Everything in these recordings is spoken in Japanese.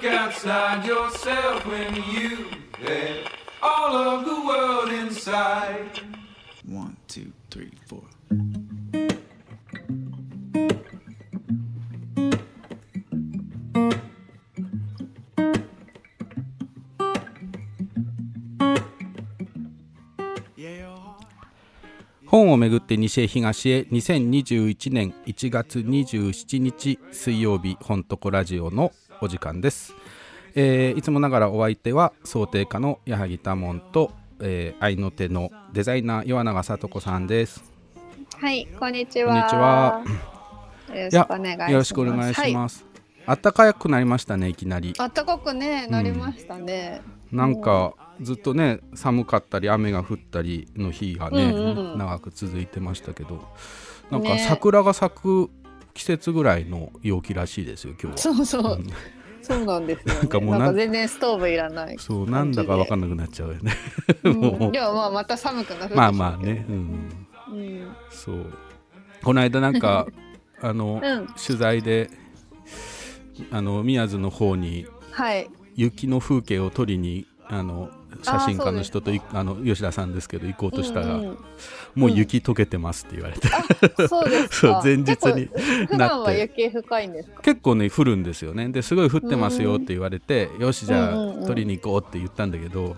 Look outside yourself when you had all of the world inside? One, two, three, four. 本をめぐって西へ東へ2021年1月27日水曜日本とこラジオのお時間です、えーいつもながらお相手は想定家の矢作多門と、えー、愛の手のデザイナー岩永聡子さんです。はい、こんにちは。こんにちは。よろしくお願いします。はい。暖かくなりましたねいきなり。あったかくね、なりましたね。なんかずっとね寒かったり雨が降ったりの日がね、うんうん。長く続いてましたけど。なんかね。桜が咲く季節ぐらいの陽気らしいですよ今日は。そうそう、うんそうなんですよ、ね。なんかもうなんか全然ストーブいらない。そうなんだか分かんなくなっちゃうよね。うん もうでもまあまた寒くなる。まあまあね、うん、うん。そうこの間なんか あの、うん取材であの宮津の方にはい。雪の風景を撮りにあの写真家の人とあの吉田さんですけど行こうとしたら、うんうん。もう雪溶けてますって言われて、そうですそうか。前日に結構普段は雪深いんですか？結構ね降るんですよね。ですごい降ってますよって言われて、よしじゃあ、うんうんうん。撮りに行こうって言ったんだけど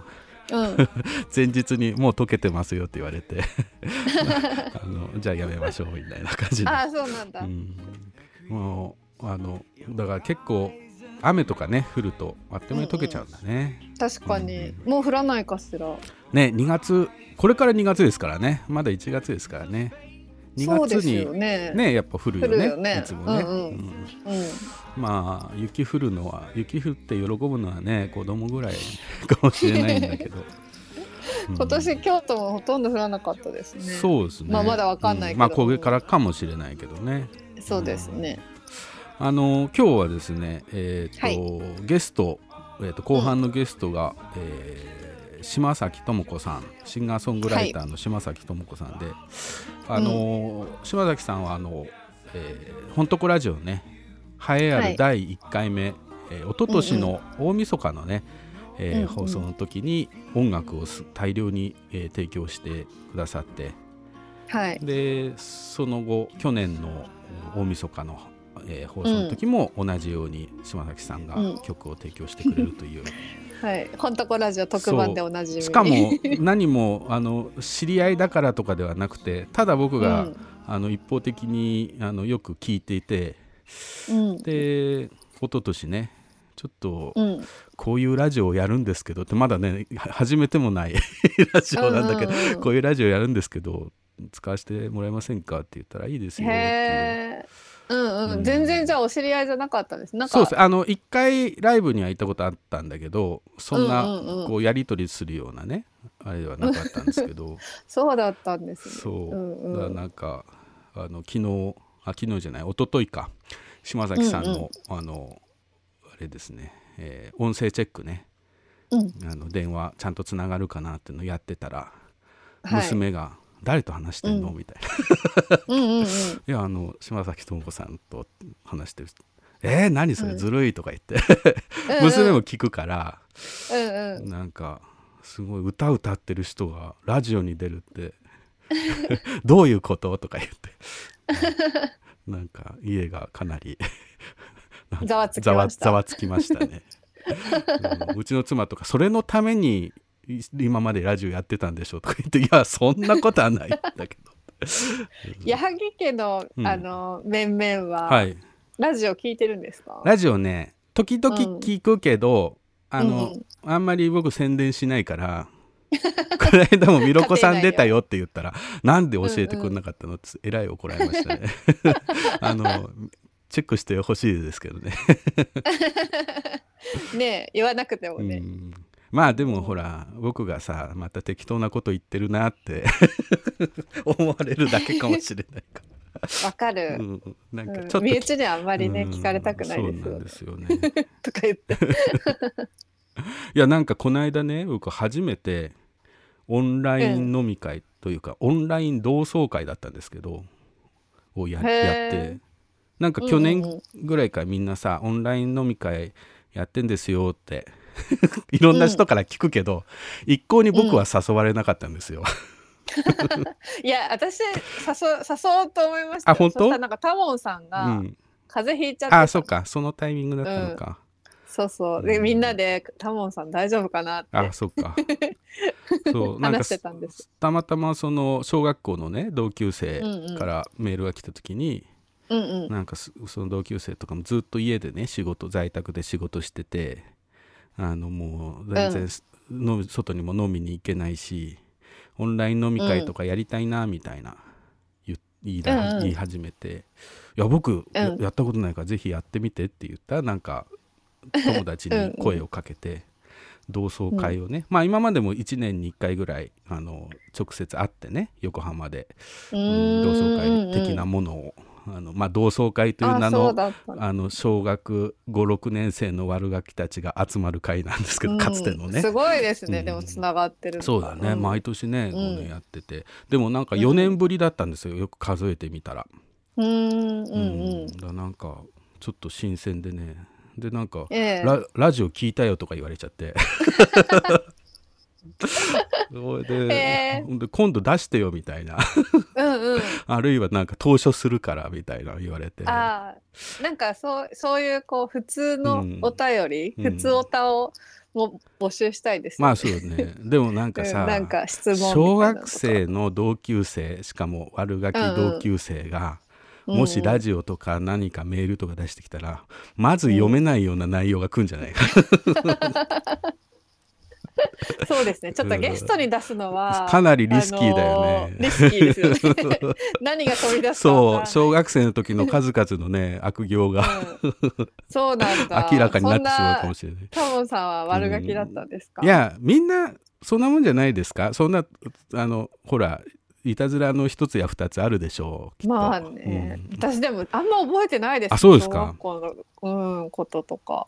うん。前日にもう溶けてますよって言われて。あのじゃあやめましょうみたいな感じで、ああ、そうなんだ。うん、もうあのだから結構雨とかね降るとあっという間に溶けちゃうんだね、確かに、もう降らないかしら。ね2月これから2月ですからね。まだ1月ですからね。2そうです月によね。ねやっぱ降るよねね。いつもね、うんうん。うん。うん。まあ雪降るのは雪降って喜ぶのはね子供ぐらいかもしれないんだけど、うん。今年京都もほとんど降らなかったですね。そうですね。まあまだわかんないけど。うまあこれからかもしれないけどね。そうですね。あの今日はですねえっ、と、ゲスト、えー、と後半のゲストが、えー島崎智子さんシンガーソングライターの島崎智子さんで、あの島崎さんはあの、えー、本当ラジオね栄えあはい。る第1回目、えー、一昨年の大晦日のね、えーうん。うん放送の時に音楽をす大量に、えー提供してくださってはい。でその後去年の大晦日の、えー放送の時も同じように島崎さんがうん曲を提供してくれるという、はい。コントコラジオ特番でおなじみ。しかも何もあの知り合いだからとかではなくてただ僕が、うんあの一方的にあのよく聞いていてうん。で一昨年ねちょっとうん。こういうラジオをやるんですけどってまだねは始めてもない ラジオなんだけど、うんうんうんこういうラジオやるんですけど使わせてもらえませんか？って言ったらいいですよっていう。んううんん。全然じゃあお知り合いじゃなかったです。なんか。そうですあの一回ライブには行ったことあったんだけどそんな、うんうんうんこうやり取りするようなねあれではなかったんですけど そうだったんですね。そう、うんうんだからなんかあの昨日あ昨日じゃない一昨日か島崎さんの、うんあのあれですね、えー音声チェックねうん。あの電話ちゃんとつながるかなっていうのをやってたら、はい。娘が「誰と話してんの?」うん。みたいな「うんうんうん。いやあの島崎智子さんと話してる」えー、何それ？うん。ずるい」とか言って、娘も聞くから。うんうん。なんかすごい歌歌ってる人がラジオに出るって。どういうこと？とか言って。なんか家がかなりざわつきました。ね、うちの妻とかそれのためにい今までラジオやってたんでしょとか言っていやそんなことはないんだけど。矢作家のうん。あの面々は、はい。ラジオ聞いてるんですか？ラジオね時々聞くけど、あの、うんあんまり僕宣伝しないからこの間も「みろこさん出たよ」って言ったら「なんで教えてくれなかったの?」ってえらい怒られましたね。あのチェックしてほしいですけどね。ねえ言わなくてもね。うんまあでもほら僕がさまた適当なこと言ってるなって 思われるだけかもしれないかわかるら、。うん、なんかうんちょっと、身内ではあんまりね、うん聞かれたくないですよねそうなんで。すよね とか言って。いやなんかこの間ね僕初めてオンライン飲み会というか、オンライン同窓会だったんですけどをややってなんか去年ぐらいからみんなさ、オンライン飲み会やってんですよって いろんな人から聞くけど、一向に僕は誘われなかったんですよ。いや私誘誘おうと思いました。よあ本当？なんかタモンさんうがん、風邪ひいちゃってた。あそっか。そのタイミングだったのか、そうそう。でうん。みんなでタモンさん大丈夫かな？ってあそっか。そうなんか話してたんです。たまたまその小学校のね同級生うんうん。からメールが来た時に、うんうん。なんかすその同級生とかもずっと家でね仕事在宅で仕事しててあのもう全然、の外にも飲みに行けないしオンライン飲み会とかやりたいなみたいな言言い言い始めて「いや僕、やったことないからぜひやってみて」って言ったらなんか友達に声をかけて同窓会をね、まあ今までも1年に1回ぐらいあの直接会ってね横浜で、うん。同窓会的なものを、あのまあ、同窓会という名のあの。小学56年生の悪ガキたちが集まる会なんですけど、うん。かつてのね。すごいですね、うん。でもつながってるそうだね、ん毎年ね、やってて。でもなんか4年ぶりだったんですよ。よく数えてみたら。うーんうんうん。だなんかちょっと新鮮でね。でなんか、ええ。ララジオ聞いたよとか言われちゃって それで,、今度出してよみたいな。うんうん。あるいはなんか投書するからみたいな言われて。ああなんかそうそういうこう普通のうん。お便り、うん。普通おたをも募集したいですよまあそうね。でもなんかさ、うんなんか質問小学生の同級生しかも悪ガキ同級生が、うんもしラジオとか何かメールとか出してきたら、まず読めないような内容が来るんじゃないか、そうですね。ちょっとゲストに出すのはかなりリスキーだよね。あのーリスキーですよね。何が飛び出すそう小学生の時の数々のね悪行が。うん。そうなんだ。明らかになってしまうかもししれない。タモンさんは悪ガキだったんですか、いやみんなそんなもんじゃないですか。そんなあのほらいたずらの一つや二つあるでしょうまあね、うん。私でもあんま覚えてないですあそうですか。小学校の、うん、こととか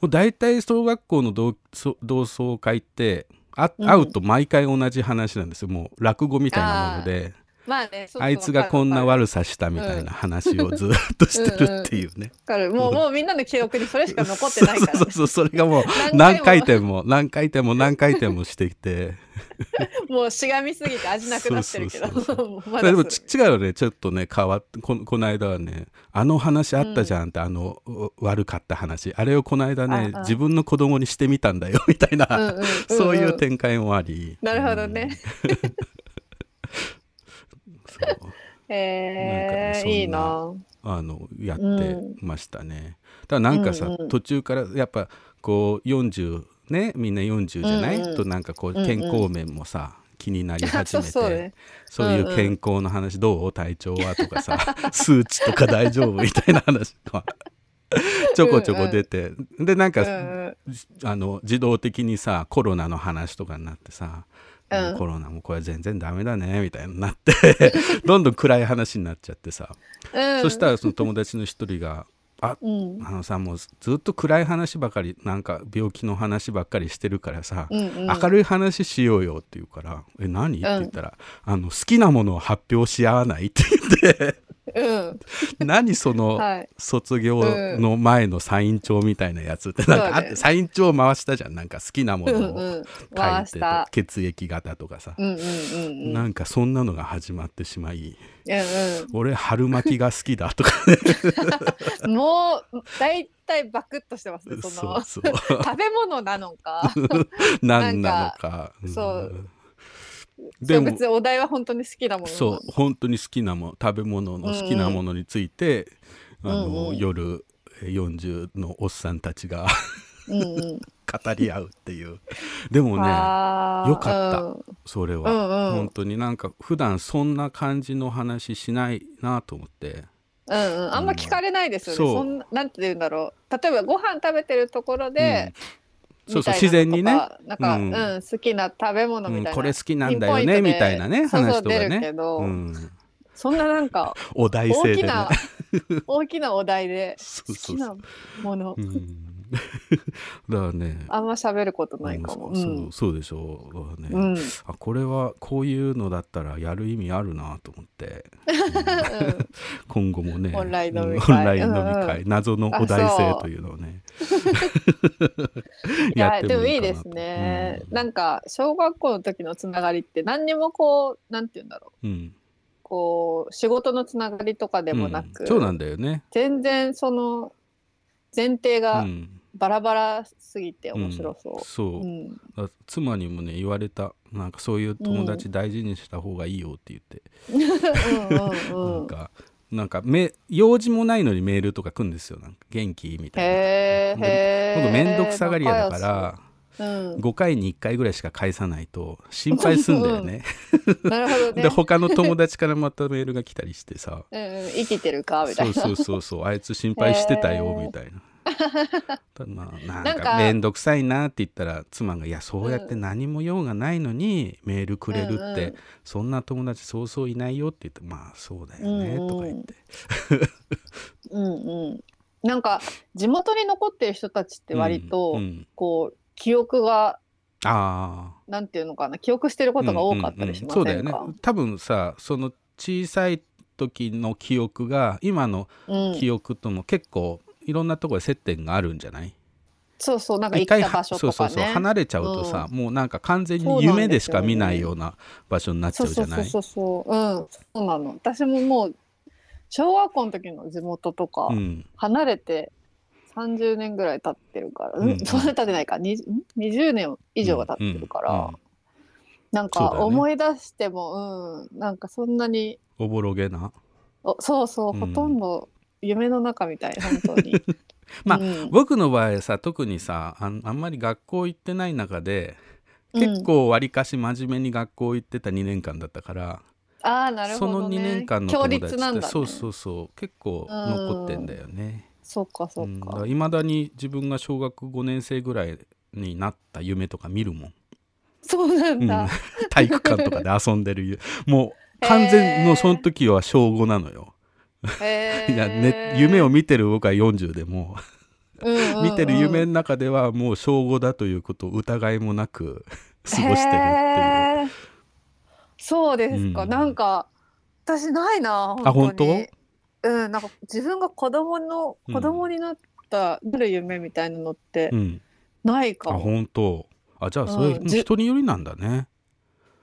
もう大体小学校の同そ同窓会ってあうん。会うと毎回同じ話なんですよ。もう落語みたいなものでまあねあいつがこんな悪さしたみたいな話をずっとしてるっていうね。もうもうみんなの記憶にそれしか残ってないから、そうそうそうそれがもう何何回回転も何回転も何回転もしてきて。もうしがみすぎて味なくなってるけど。でも違うよね。ちょっとね変わってここの間はねあの話あったじゃんって、あのう悪かった話。あれをこの間ね自分の子供にしてみたんだよみたいな、うんうんうんうん。そういう展開もあり。なるほどね、そうえー、なんかねいいな。あのやってましたね。ただなんかさ、うんうん。途中からやっぱこう40ねみんな40じゃない、うんうん。となんかこううんうん。健康面もさ、気になり始めて。そうね。いう健康の話、どう？体調は？とかさ 数値とか大丈夫？みたいな話が ちょこちょこ出て、でなんか、うんうん。あの自動的にさコロナの話とかになってさ、うん。コロナもこれ全然ダメだねみたいになって どんどん暗い話になっちゃってさ、うん。そしたらその友達の一人が「あうん。あのさもうずっと暗い話ばかりなんか病気の話ばっかりしてるからさ、うんうん。明るい話しようよ」って言うから「え何?」って言ったら、あの「好きなものを発表し合わない」って言ってうん。何そのはい。卒業の前のサイン帳みたいなやつってなんかあって、サイン帳回したじゃん。なんか好きなもうのを。んうん。書回いてした。血液型とかさ、うんうんうんうん。なんかそんなのが始まってしまい。うん俺春巻きが好きだとかね。う んもう大体バクッとしてますねその。そうそう。食べ物なのか。何なのか。そうんでも別にお題は本当に好きなもの。そう本当に好きなもの食べ物の好きなものについて、あのうん。うん夜えー40のおっさんたちがうんうん。語り合うっていう。でもねよかった。うん。それは、うんうん。本当になんか普段そんな感じの話しないなと思って。うんうん、あんま聞かれないですよね。そう。そんななんて言うんだろう。例えばご飯食べてるところで、うんそうそう自然にね。なんか、ううんん好きな食べ物みたいな、うんこれ好きなんだよねみたいなね話とかね。出るけど、うん、そんななんか お題性でね。大きな大きなお題で そうそう。好きなもの、うん だからね。あんま喋ることないかも。うんそうそうでしょう。ね、うん。うん。あこれはこういうのだったらやる意味あるなと思って、今後もね。オンライン飲みうん。会オンライン飲み会、うん。謎のお題性というのをね。いやでもいいですね、うん。なんか小学校の時のつながりって何にもこうなんて言うんだろう。うん。こう仕事のつながりとかでもなく、うん。そうなんだよね、全然その前提うがん、バラバラすぎて面白そう。そう、うん。だ妻にもね言われたなんかそういう友達大事にした方がいいよって言って、うんうんうん。なんかなんかめ用事もないのにメールとか来るんですよ。なんか元気？みたいな。僕面倒くさがり屋だからうん、5回に1回ぐらいしか返さないと心配すんだよね。なるほどね。で他の友達からまたメールが来たりしてさ。うんうん、生きてるか？みたいな。そうそうそうそう。あいつ心配してたよみたいな。た まあななんか面倒くさいなって言ったら妻が「いやそうやって何も用がないのにメールくれるって、うんうん。そんな友達そうそういないよ」って言って「まあそうだよね」うんうんとか言って。うんうん。なんか地元に残ってる人たちって割と、うんうん。こう記憶がああなんていうのかな記憶してることが多かったりしませんか？うんうんうん。そうだよね。多分さその小さい時の記憶が今のうん。記憶とも結構いろんなところで接点があるんじゃない？そうそうなんか一回行った場所そうとかね。そうそう離れちゃうとさ、もうなんか完全そうに夢でしか見ないような場所になっちゃそううじゃない？そうそうそうそう。うんそうなの。私ももう小学校の時の地元とか、うん。離れて30年ぐらい経ってるから、うんうん。そんな経ってないか。20, ん？20年以上は経ってるから、うんうんなんか思い出してもう,、んなんかそんなにおぼろげな。おそうそう、うん。ほとんど夢の中みたい本当に。まあうん。僕の場合さ特にさあんあんまり学校行ってない中で結構わりかし真面目に学校行ってた2年間だったから、ああなるそのほど、ね、2年間の強友達って、ね、そうそうそう結構残ってんだよね。そうかそううん、だか、から未だに自分が小学5年生ぐらいになった夢とか見るもん、そうなんうん。だ、体育館とかで遊んでる夢。もう完全のその時は小5なのよ、へいや、ね、夢を見てる僕は40でも、う。んうんうん。見てる夢の中ではもう小5だということを疑いもなく 過ごしてるっていう。そうですか、うん。なんか私ないなあ本当に。本うんなんか自分が子供のうん。子供になった、なる夢みたいなのってうん、ないかあも、本当。あじゃあそれ、う人によりなんだね。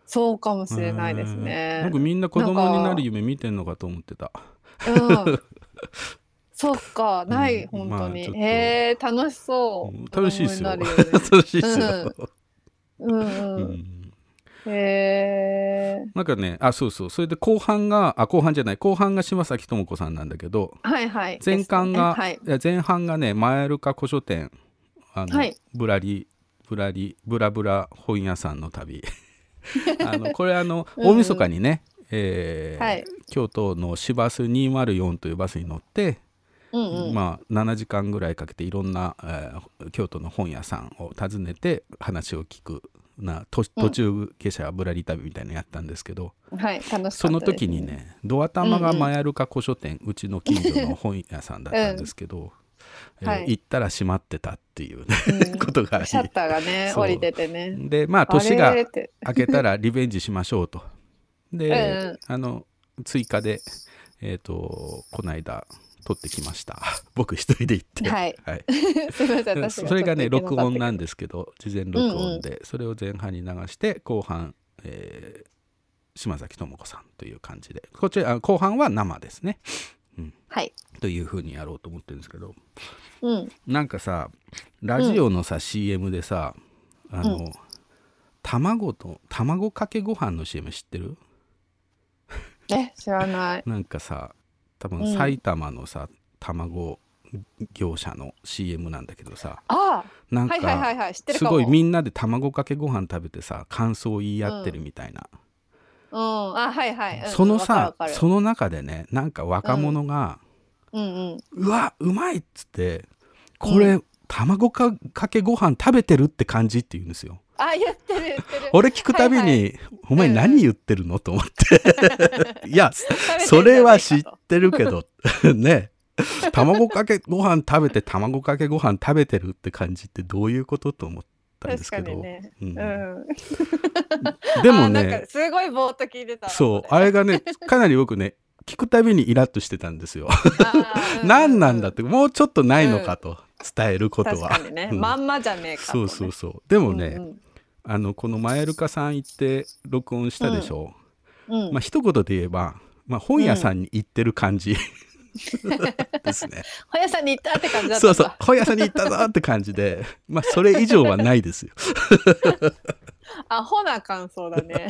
そうかもしれないですへー。ね僕みんな子供なんかになる夢見てんのかと思ってたうん。そっか。ない、うん本当に、まあえ楽しそう、うん。楽しいっすよ。子供になる夢楽しいっすよ、うん。ううん、んへえなんかねあそうそう。それで後半があ後半じゃない。後半が島崎智子さんなんだけどはいはい。前半が、ね。い。や前半がね前ルカ古書店あの、はい。ぶらりぶらりブラブラ本屋さんの旅。あのこれあのうん大晦日にね、えーはい。京都の市バス204というバスに乗って、はい、うんうん。まあ、7時間ぐらいかけていろんな、えー京都の本屋さんを訪ねて話を聞くなと途中下車ぶらり旅みたいなのやったんですけど、はい楽しかったですその時にねドア玉がマヤルカ古書店、うちの近所の本屋さんだったんですけど、えーはい。行ったら閉まってたっていうね、うん。ことがシャッターがね降りててね。でまあ年が明けたらリベンジしましょうと。で、うんうん。あの追加でえっ、とこの間撮ってきました。僕一人で行って。はい。はい、すみません私それがね録音なんでですけど事前録音で、それを前半に流して後半、えー島崎智子さんという感じで。こちらあ後半は生ですね。はい。というふうにやろうと思ってるんですけど。うん。なんかさラジオのさ、CM でさあの、う卵と卵かけご飯の CM 知ってる？え知らない。なんかさ多分うん。埼玉のさ、卵業者の CM なんだけどさあなんかすごいみんなで卵かけご飯食べてさ感想を言い合ってるみたいな、うん。あはいはい、うん。そのさその中でねなんか若者がうん。うん「うわうまい!」っつって「これ、卵かかけご飯食べてるって感じ」って言うんですよ。あ言ってる言ってる。俺聞くたびに、お前うんうん何言ってるのと思って。いや、それは知ってるけど、ね。卵かけご飯食べて卵かけご飯食べてるって感じってどういうことと思ったんですけど。ね。うん。うん。でもね。か、すごいぼーっと聞いてたわそう、れ。あれがね、かなり僕ね、聞くたびにイラッとしてたんですよ。うう何なんだって、もうちょっとないのかと伝えることは。確かにね、うん。まんまじゃねえかとね、そうそうそう。でもね、うんあの、このマエルカさん行って録音したでしょ？うん。うん。まあ、一言で言えば、まあ、本屋さんに行ってる感じ、ですね。本屋さんに行ったって感じだったそうそう、本屋さんに行ったぞって感じで、まあ、それ以上はないですよ。アホな感想だね。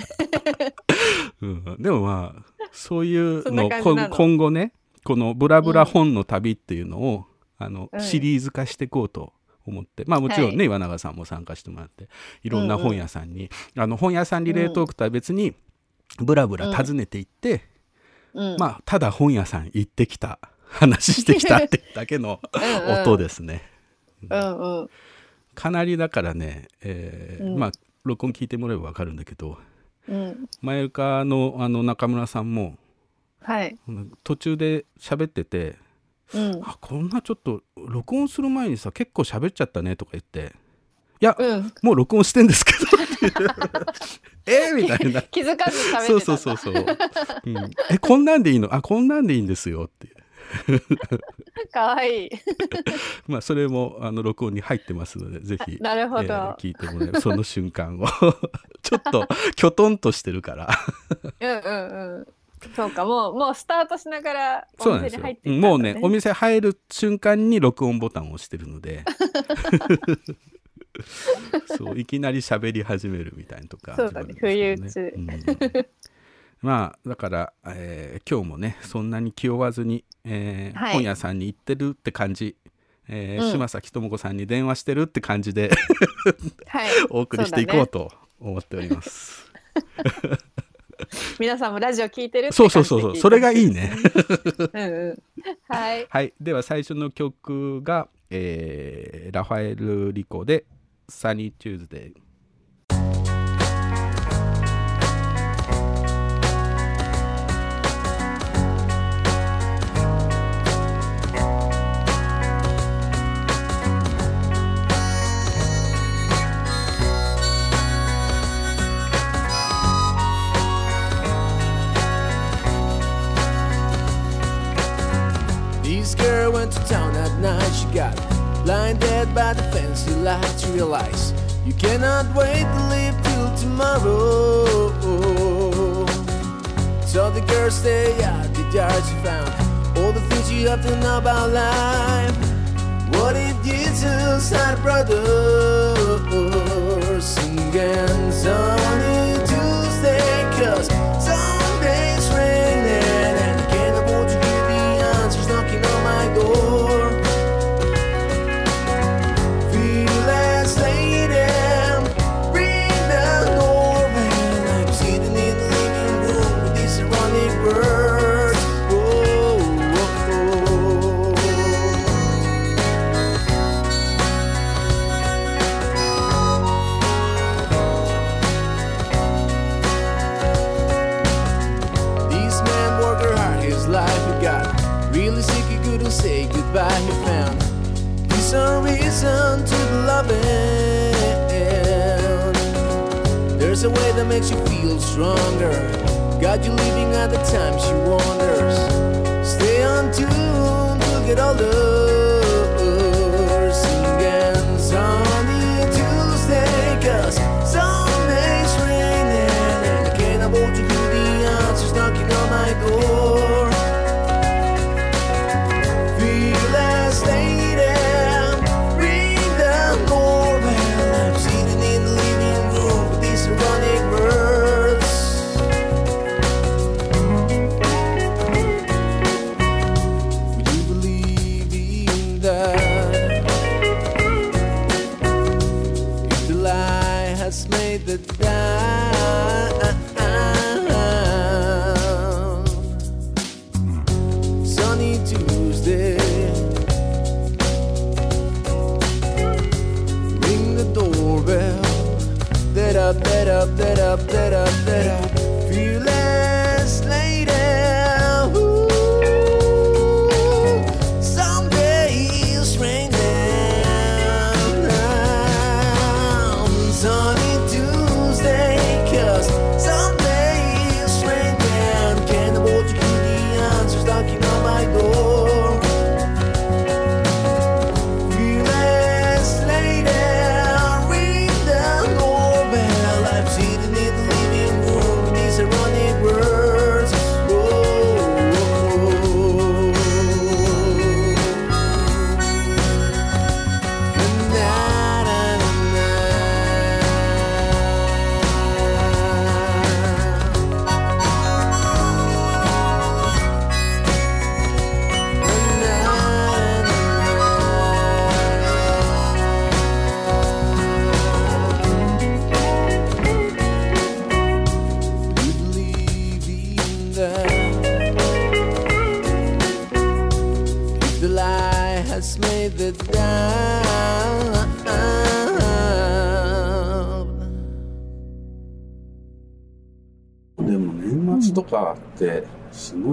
うん、でもまあ、そういうの今後ね、このブラブラ本の旅っていうのを、あのうん。シリーズ化していこうと思って、まあもちろんね、はい。岩永さんも参加してもらって、いろんな本屋さんに、あの本屋さんリレートークとは別に、ブラブラ訪ねていって、うん。まあ、ただ本屋さん行ってきた、話してきたってだけの うんうん。音ですね。うん。うんかなりだからね、えーうん。まあ、録音聞いてもらえば分かるんだけど、うん。マユカのあの中村さんも、はい。うん途中で喋ってて、うん。あこんなちょっと録音する前にさ結構喋っちゃったねとか言って。いや、うん。もう録音してんですけど。えーみたいな。気づかず喋ってそうそうそうそう、うん、えこんなんでいいの？あこんなんでいいんですよって。かわいい。まあそれもあの録音に入ってますのでぜひなるほど。えー聞いてもらえる。その瞬間を。ちょっときょとんとしてるから。うんうんうん そうかもうもうスタートしながらお店に入っていったんだもうねお店入る瞬間に録音ボタンを押してるので。そういきなり喋り始めるみたいなとかそうだね始まるんですけど不意うん。まあだから、えー今日もねそんなに気負わずに、えーはい。本屋さんに行ってるって感じ、えーうん。島崎智子さんに電話してるって感じではい。お送りしていこうと思っております。皆さんもラジオ聞いてるってそうそうそうそう。それがいいね。うんうん。はい。はい、では最初の曲が、えーラファエル・リコで「サニー・チューズデー」by the fancy lights. Realize you cannot wait to live till tomorrow. So the girls stay at the yard. you found all the things you have to know about life. What if Jesus had a brother singing sunny reason to be loving. There's a way that makes you feel stronger. Got you living at the time she wonders. Stay on tune get older.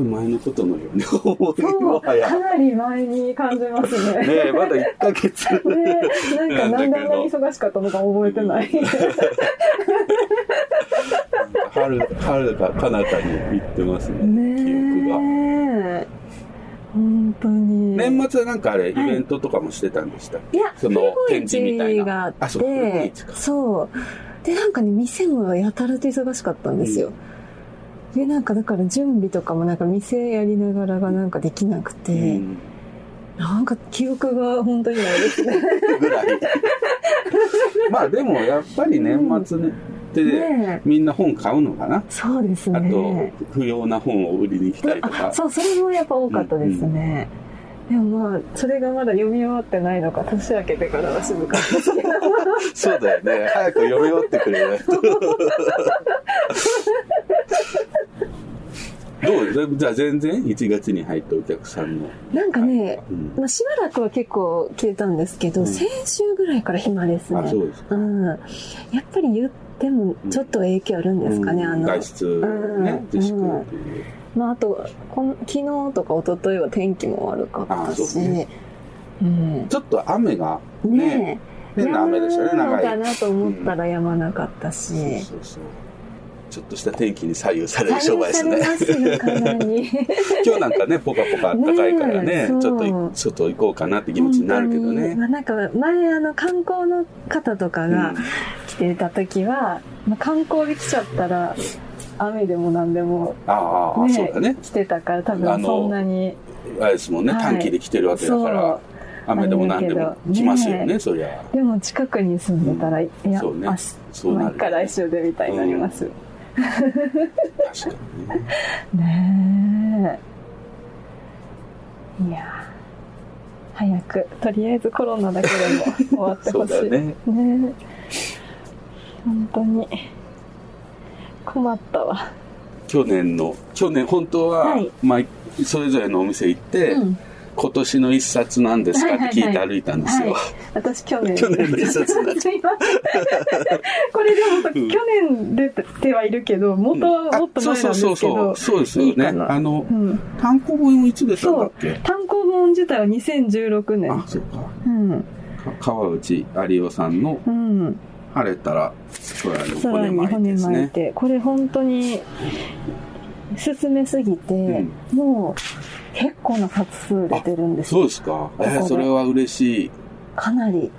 ごい前のことのように思うもはやかなり前に感じますね。ねえまだ1ヶ月ね、なんかなんであんなに忙しかったのか覚えてない。春春か彼方に行ってますね記憶が。本当に。年末はなんかあれイベントとかもしてたんでしたいや、その展示みたいながあって、あそうそう。で、なんかね、店もやたらと忙しかったんですよ。で、なんかだから準備とかもなんか店やりながらがなんかできなくて、うんなんか記憶が本当にないですね。ぐらい まあでもやっぱり年末ねってねえみんな本買うのかな？そうですあとね。不要な本を売りに来たりとあかそう、それもやっぱ多かったですね。でもまあ、それがまだ読み終わってないのか、年明けてからは静かですけど。そうだよね。早く読み終わってくれないと。どう？じゃあ全然？1月に入ったお客さんの、なんかね、うんまあ、しばらくは結構消えたんですけど、うん。先週ぐらいから暇ですね。あそうですか。うん。やっぱり言ってもちょっと影響あるんですかね、うん。あの。外出うん。ね自粛っていうまあ、あと、こん昨日とか一昨日は天気も悪かったし、ね。うん。ちょっと雨がねねえ。変な雨でしたね長い。かなと思ったらやまなかったし。そうそうそう。ちょっとした天気に左右される商売ですね。今日なんかねポカポカあったかいからねちょっと外行こうかなって気持ちになるけどね。まあ、なんか前あの観光の方とかがうん。来てた時は、まあ、観光で来ちゃったら雨でも何でもああ、そうだね。来てたから多分そんなに。あれですもんね、はい。短期で来てるわけだから雨でも何でも来ますよねね。えそりゃ。でも近くに住んでたら、いやそうね。明そうなる日まあ来週でみたいになります、確かにね。ねえ。いや早くとりあえずコロナだけでも終わってそうほしい。だよね。ねえ。本当に困ったわ。去年の去年本当は、はい。まあ、それぞれのお店行って、うん。今年の一冊なんですかって聞いて歩いたんですよ、はい、私去年。去年の一冊すいません。これでもさ、うん。去年出てはいるけど元はもっと前なんですけど、あそうそうそう。そうですよね。あの、うん、単行本いつ出たんだっけ？単行本自体は2016年。あそうか。うん。か川内有夫さんのうん「晴れたら空に骨巻いて」骨巻いてこれ本当に進めすぎて、もう結構な冊数出てるんですよ。そうですか。えーそれは嬉しい。かなり。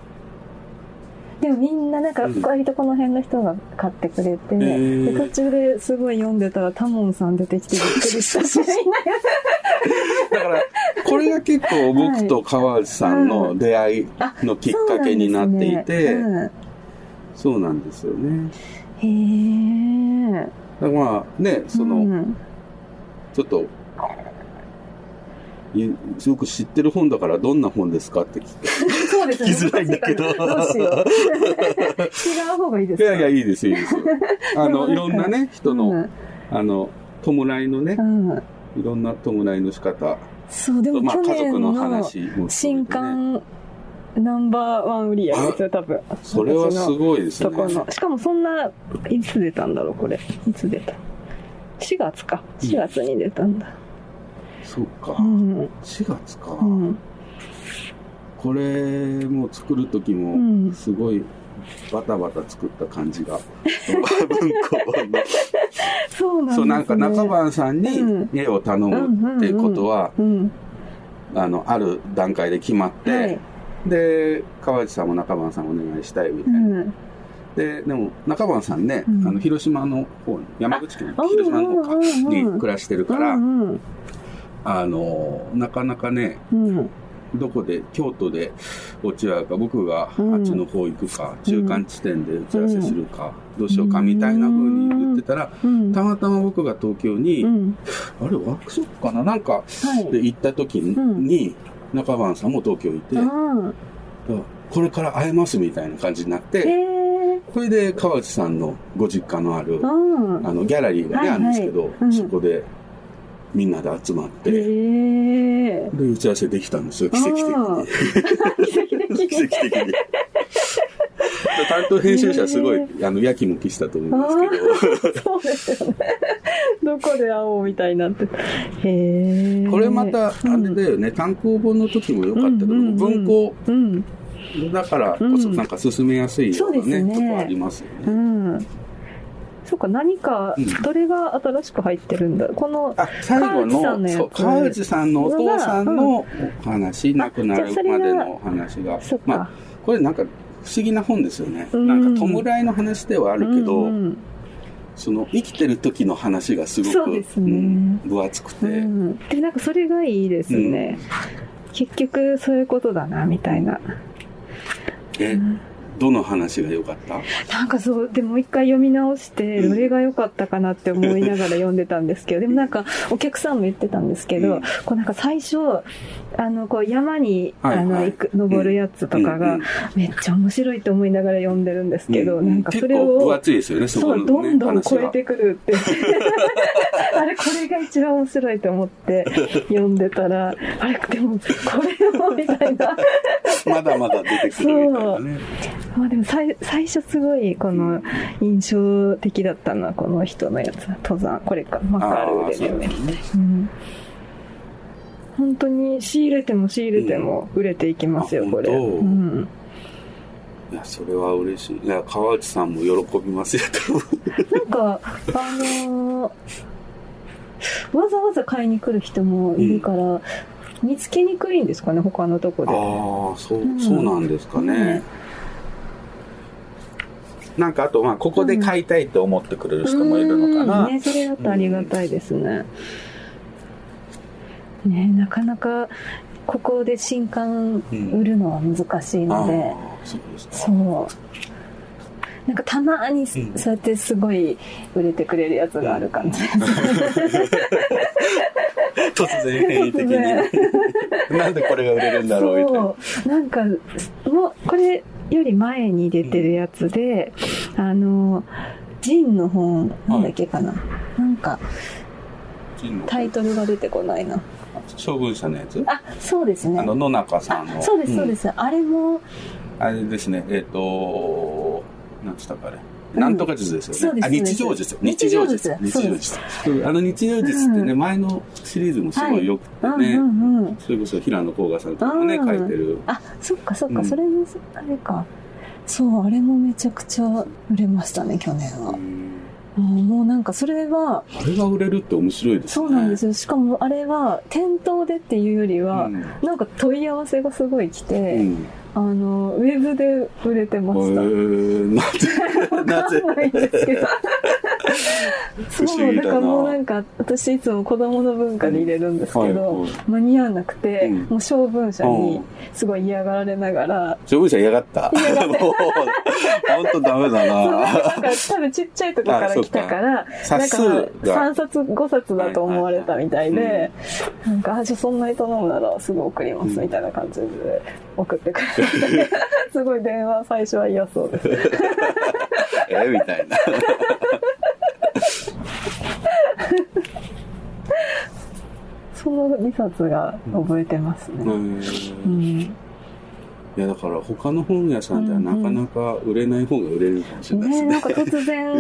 でもみんななんかうん。割とこの辺の人が買ってくれて、ー。で途中ですごい読んでたらタモンさん出てきてびっくりした。しだからこれが結構僕と川内さんの出会いのきっかけになっていて そうなんそうなんですね。へえだからまあねその、うん。ちょっといすごく知ってる本だからどんな本ですかって聞く。そうですね。聞きづらいんだけど。どうしよう。違う方がいいですかいやいやいいですいいですあの いろんなね人の、うん。あの弔いのねうん。いろんな弔いの仕方。そうでもまあ家族のの話もね。新刊ナンバーワン売り上げですよ、多分。それはすごいですね。しかもそんな、いつ出たんだろう、これ。いつ出た ?4 月か。4月に出たんだ。そうか、うん。4月か、うん。これも作る時うんもすごいバタバタ作った感じが、文庫本のそうなんですね。そうなんか中番さんうんに絵を頼むっていうことは、うん。あのある段階で決まって、はい。で川内さんも中番さんお願いしたいみたいな、うん。ででも中番さんね、うんあの広島の方に山口県あ広島の方かうんうんうんに暮らしてるから、うんうん。あのなかなかねうん。どこで京都で落ち合うか僕があっちの方行くか、中間地点で打ち合わせするか、どうしようかみたいな風に言ってたら、うん。たまたま僕が東京に、うん。あれワークショップかな？なんかはい。で行った時に、うん中番さんも東京いて、うん。これから会えますみたいな感じになって、へえ。これで川内さんのご実家のある、うん。あのギャラリーがね、あるんですけど、うんそこでみんなで集まって。で打ち合わせできたんですよ奇跡的に 奇跡的に 担当編集者すごい、へあのやきもきしたと思うんですけどそうですよね。どこで会おうみたいになって。へえ。これまたあれだよね、単行本の時も良かったけど、うん。うん。うん文庫うん。だからこそうん。なんか進めやすいようなね,、そうですね。とこありますようね。ん。そうか、何かうん、どれが新しく入ってるんだ。この、あ最後の川内さんのお父さんのお話、亡くなるまでのお話が。まあこれなんか不思議な本ですよね、うん。なんか弔いの話ではあるけど、うんうんその生きてる時の話がすごくそうん分厚くて、うん、でなんかそれがいいですね、結局そういうことだなみたいな。えどの話が良かった？なんかそうでもう一回読み直してうん。どれが良かったかなって思いながら読んでたんですけど でもなんかお客さんも言ってたんですけど、うん。こうなんか最初あのこう山に、はいはいあの行く登るやつとかがめっちゃ面白いと思いながら読んでるんですけど、うんなんかそれ結構分を厚いですよねそそう、ね、どんどん超えてくるって。あれ、これが一番面白いと思って読んでたら、あれ、でも、これも、みたいな。まだまだ出てくるみたいなねまあでも最、最初すごい、この、印象的だったのは、この人のやつ。登山、これか、マカルああでね。ねうん。本当に仕入れても仕入れても売れていきますよ、うんこれ。うん。いやそれは嬉しい。いや川内さんも喜びますよ多分。なんか、あのーわざわざ買いに来る人もいるから、見つけにくいんですかね、他のとこで。ああそう、うんそうなんですかね、なんかあとまあここで買いたいと思ってくれる人もいるのかな、うん。ね、それだとありがたいですね。ね、なかなか、ここで新刊売るのは難しいので、うですか。そう。なんかたまにうん。そうやってすごい売れてくれるやつがある感じです。突然変異的に。なんでこれが売れるんだろうみたいな。そう。なんかもうこれより前に出てるやつで、あのジンの本なんだっけかな、なんかタイトルが出てこないな将軍者のやつ？あそうですね。あの野中さんの。あそうですそうです。す、あれも。あれですね。えっ、となんつったかあれ。うん。なんとか術ですよね。あ、日常術よ。日常術。日常術。あの日常術ってね、う前のシリーズもすごい良くてうんね、うんうん。それこそ平野甲賀さんとかもね、うん。書いてる。あそっかそっか、うん。それもあれか。そうあれもめちゃくちゃ売れましたね去年は、うんうんもうなんかそれはあれが売れるって面白いですね。そうなんですよしかもあれは店頭でっていうよりは、うんなんか問い合わせがすごい来て、うん。あのウェブで売れてまへした。ーなぜ、わなぜかんないんですけど。そう、議だからもうなんか、私いつも子供の文化で入れるんですけはいどはい、間に合わなくて、うん。もう小文社にすごい嫌がられながら、消防車嫌がった？もう、本当ダメだそうなんな。か多分ちっちゃいとこから来たから、なんか冊数が。3冊5冊だと思われたみたいはいはい。で、なんか、あ、じゃあそんなに頼むならすぐ送りますみたいな感じで送ってくれて、すごい電話最初は嫌そうです。え？みたいな。その2冊が覚えてますね。うんうんいやだから他の本屋さんではなかなか売れない本が売れるかもしれないですね。ねなんか突然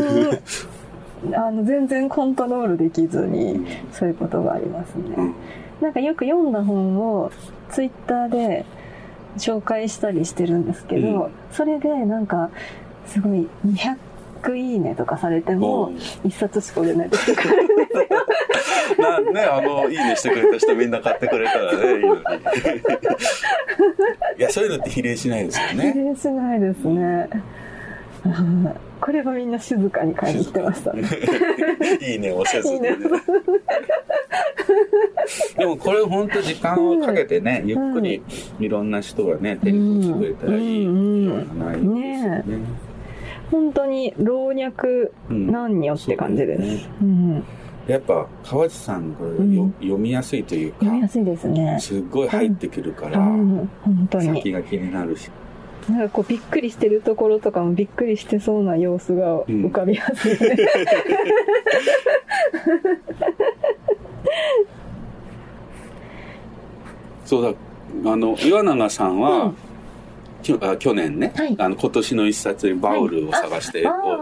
あの全然コントロールできずにそういうことがありますね、うんなんかよく読んだ本をツイッターで紹介したりしてるんですけど、うんそれでなんかすごい200いいねとかされてもうん一冊しか売れないです なね、あの、いいねしてくれた人みんな買ってくれたらね、いいのに。いや、そういうのって比例しないですよ比ね。例しないですねうん これはみんな静かに買いに来てましたね。いいね押せずにねいいね。でもこれ本当時間をかけてね、ゆっくりいろんな人がね、手に取ってくれたらいいうん。ような内容ですよね。本当に老若うん。男女って感じです、そうですね。うん、やっぱ川地さんこれよ、うん。読みやすいというか読みやすいですね。すっごい入ってくるから、うん、本当に。先が気になるしなんかこうびっくりしてるところとかもびっくりしてそうな様子が浮かびやすいね、そうだ。あの岩永さんは、うん。去年ね、はい。あの今年の一冊にバウルを探して、ああこうあ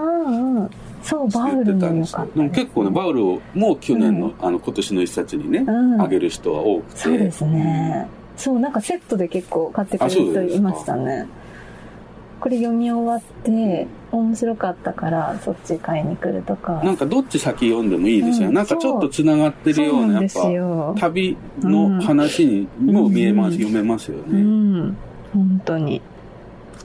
あそうバウル言ってたんもよ。か。っ結構ねバウルをもう去年の,、うん。あの今年の一冊にね、うん。あげる人は多くて。そうですね。そうなんかセットで結構買ってくれる人いましたねこれ読み終わって面白かったからそっち買いに来るとか。なんかどっち先読んでもいいですよ、うんなんかちょっとつながってるよそううなやっぱ旅の話にも見えます、うん。読めますようね、ん。本当に。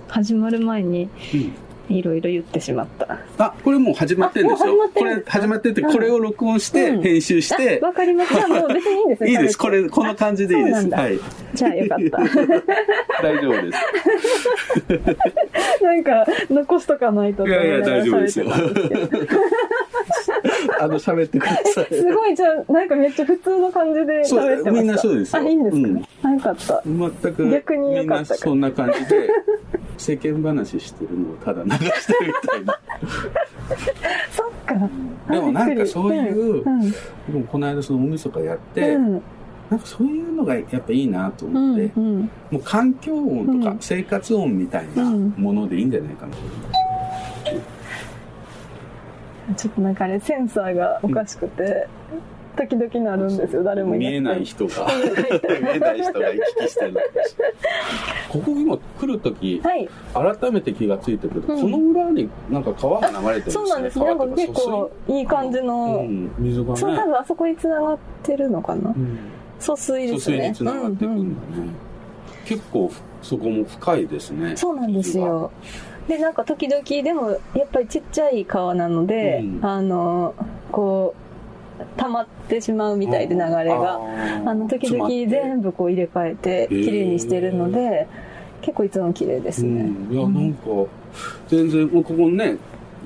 始まる前にうんいろいろ言ってしまった。あこれもう始まってるんですよ。あもう始これ始まっててうん。これを録音して、うん。編集して。あわかりました。もう別にいいんです。ねいいです。これこの感じでいいです。はい。じゃあよかった。大丈夫です。なんか残しとかないといやいや大丈夫ですよ。あの喋ってください。すごい。じゃあなんかめっちゃ普通の感じで喋ってました。そうみんなそうですよ。あいいんですか、うん。あよかった。全く逆にみんな良かっそんな感じで世間話してるのをただ流してるみたいな。そっか。でもなんかそういううんうんでもこの間その大晦日やって、うん。なんかそういうのがやっぱいいなとう思って、んうん。もう環境音とかうん。生活音みたいなうん。ものでいいんじゃないかな、ちょっとなんかあれセンサーがおかしくて、時々なるんですよ。誰もい見えない人が。見えない人が行き来してるここ今来る時はい。改めて気がついたけど、うん。この裏になんか川が流れてるんですね。そうなんです。ねなんか結構いい感じの、うん、水がね。そう多分あそこに繋がってるのかな。うん。疎水ですね。疎水につながっていくうんうんん。だね、結構そこも深いですね。そうなんですよ。でなんか時々でもやっぱりちっちゃい川なので、うん。あのこう溜まってしまうみたいで流れが。あの時々全部こう入れ替えて綺麗にしてるので、結構いつも綺麗ですね、うん、いやなんか全然ここね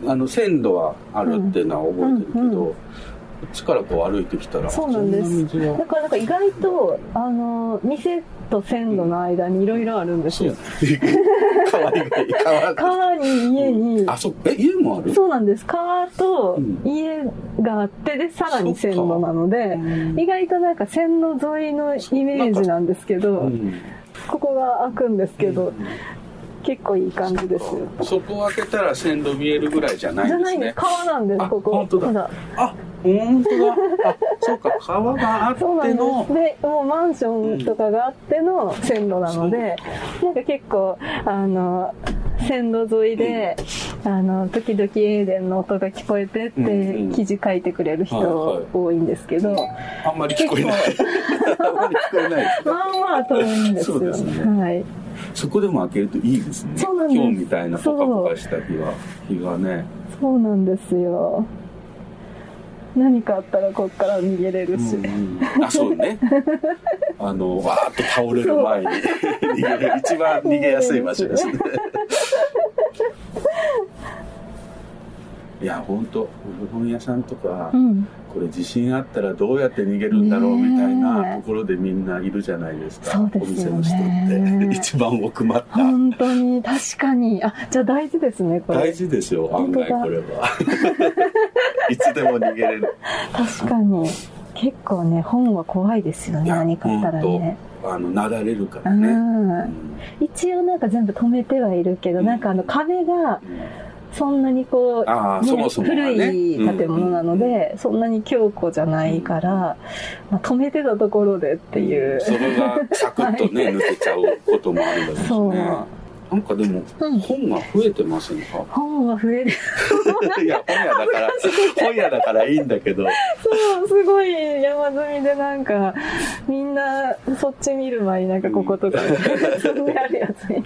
あの線路はあるっていうのは覚えてるけど、うんうんこっちからこう歩いてきたらそうなんです。だからなんか意外とあの店と線路の間にいろいろあるんですよ川以外川。川に家に。あそえ家もある？そうなんです。川とうん。家があってでさらに線路なのでうん。意外となんか線路沿いのイメージなんですけど、うん。ここが開くんですけど、結構いい感じですよ。そこを開けたら線路見えるぐらいじゃないんですね。じゃない川なんですあここ。本当だ。あ本当だ。あそうか川があっての。でもうマンションとかがあっての線路なので、なんか結構あの線路沿いで、あの時々エーデンの音が聞こえてっうんうてん。記事書いてくれる人多いんですけど、あんまり聞こえない。あんまり聞こえない。まあまあ遠いんですよ。そうですね。はい。そこでも開けるといいですね。そうなんです。今日みたいなポカポカした日は。日がね。そうなんですよ何かあったらこっから逃げれるし、うんうん。あそうね。あのわーっと倒れる前に。逃げる。一番逃げやすい場所ですね いや本当古本屋さんとか、うん。これ地震あったらどうやって逃げるんだろうみたいねなえ。ところでみんないるじゃないですか。ね。お店の人って。一番奥まった。本当に。確かに。あじゃあ大事ですねこれ。大事ですよ案外これは。いつでも逃げれる。確かに。結構ね本は怖いですよね何かあったらね。あのなだれるかうらね、ん。うん。一応なんか全部止めてはいるけど、なんかあの壁がそんなにこう、あーそもそもはね。古い建物なので、そんなに強固じゃないから、まあ、止めてたところでっていう。それがサクッとね、抜けちゃうこともあるだろうしそう。ね。なんかでも、うん。本が増えてませんか？本は増える。いや、本屋だから、本屋だからいいんだけど、そう、すごい山積みでなんか、みんなそっち見る前になんかこことか、そん。なあるやつに。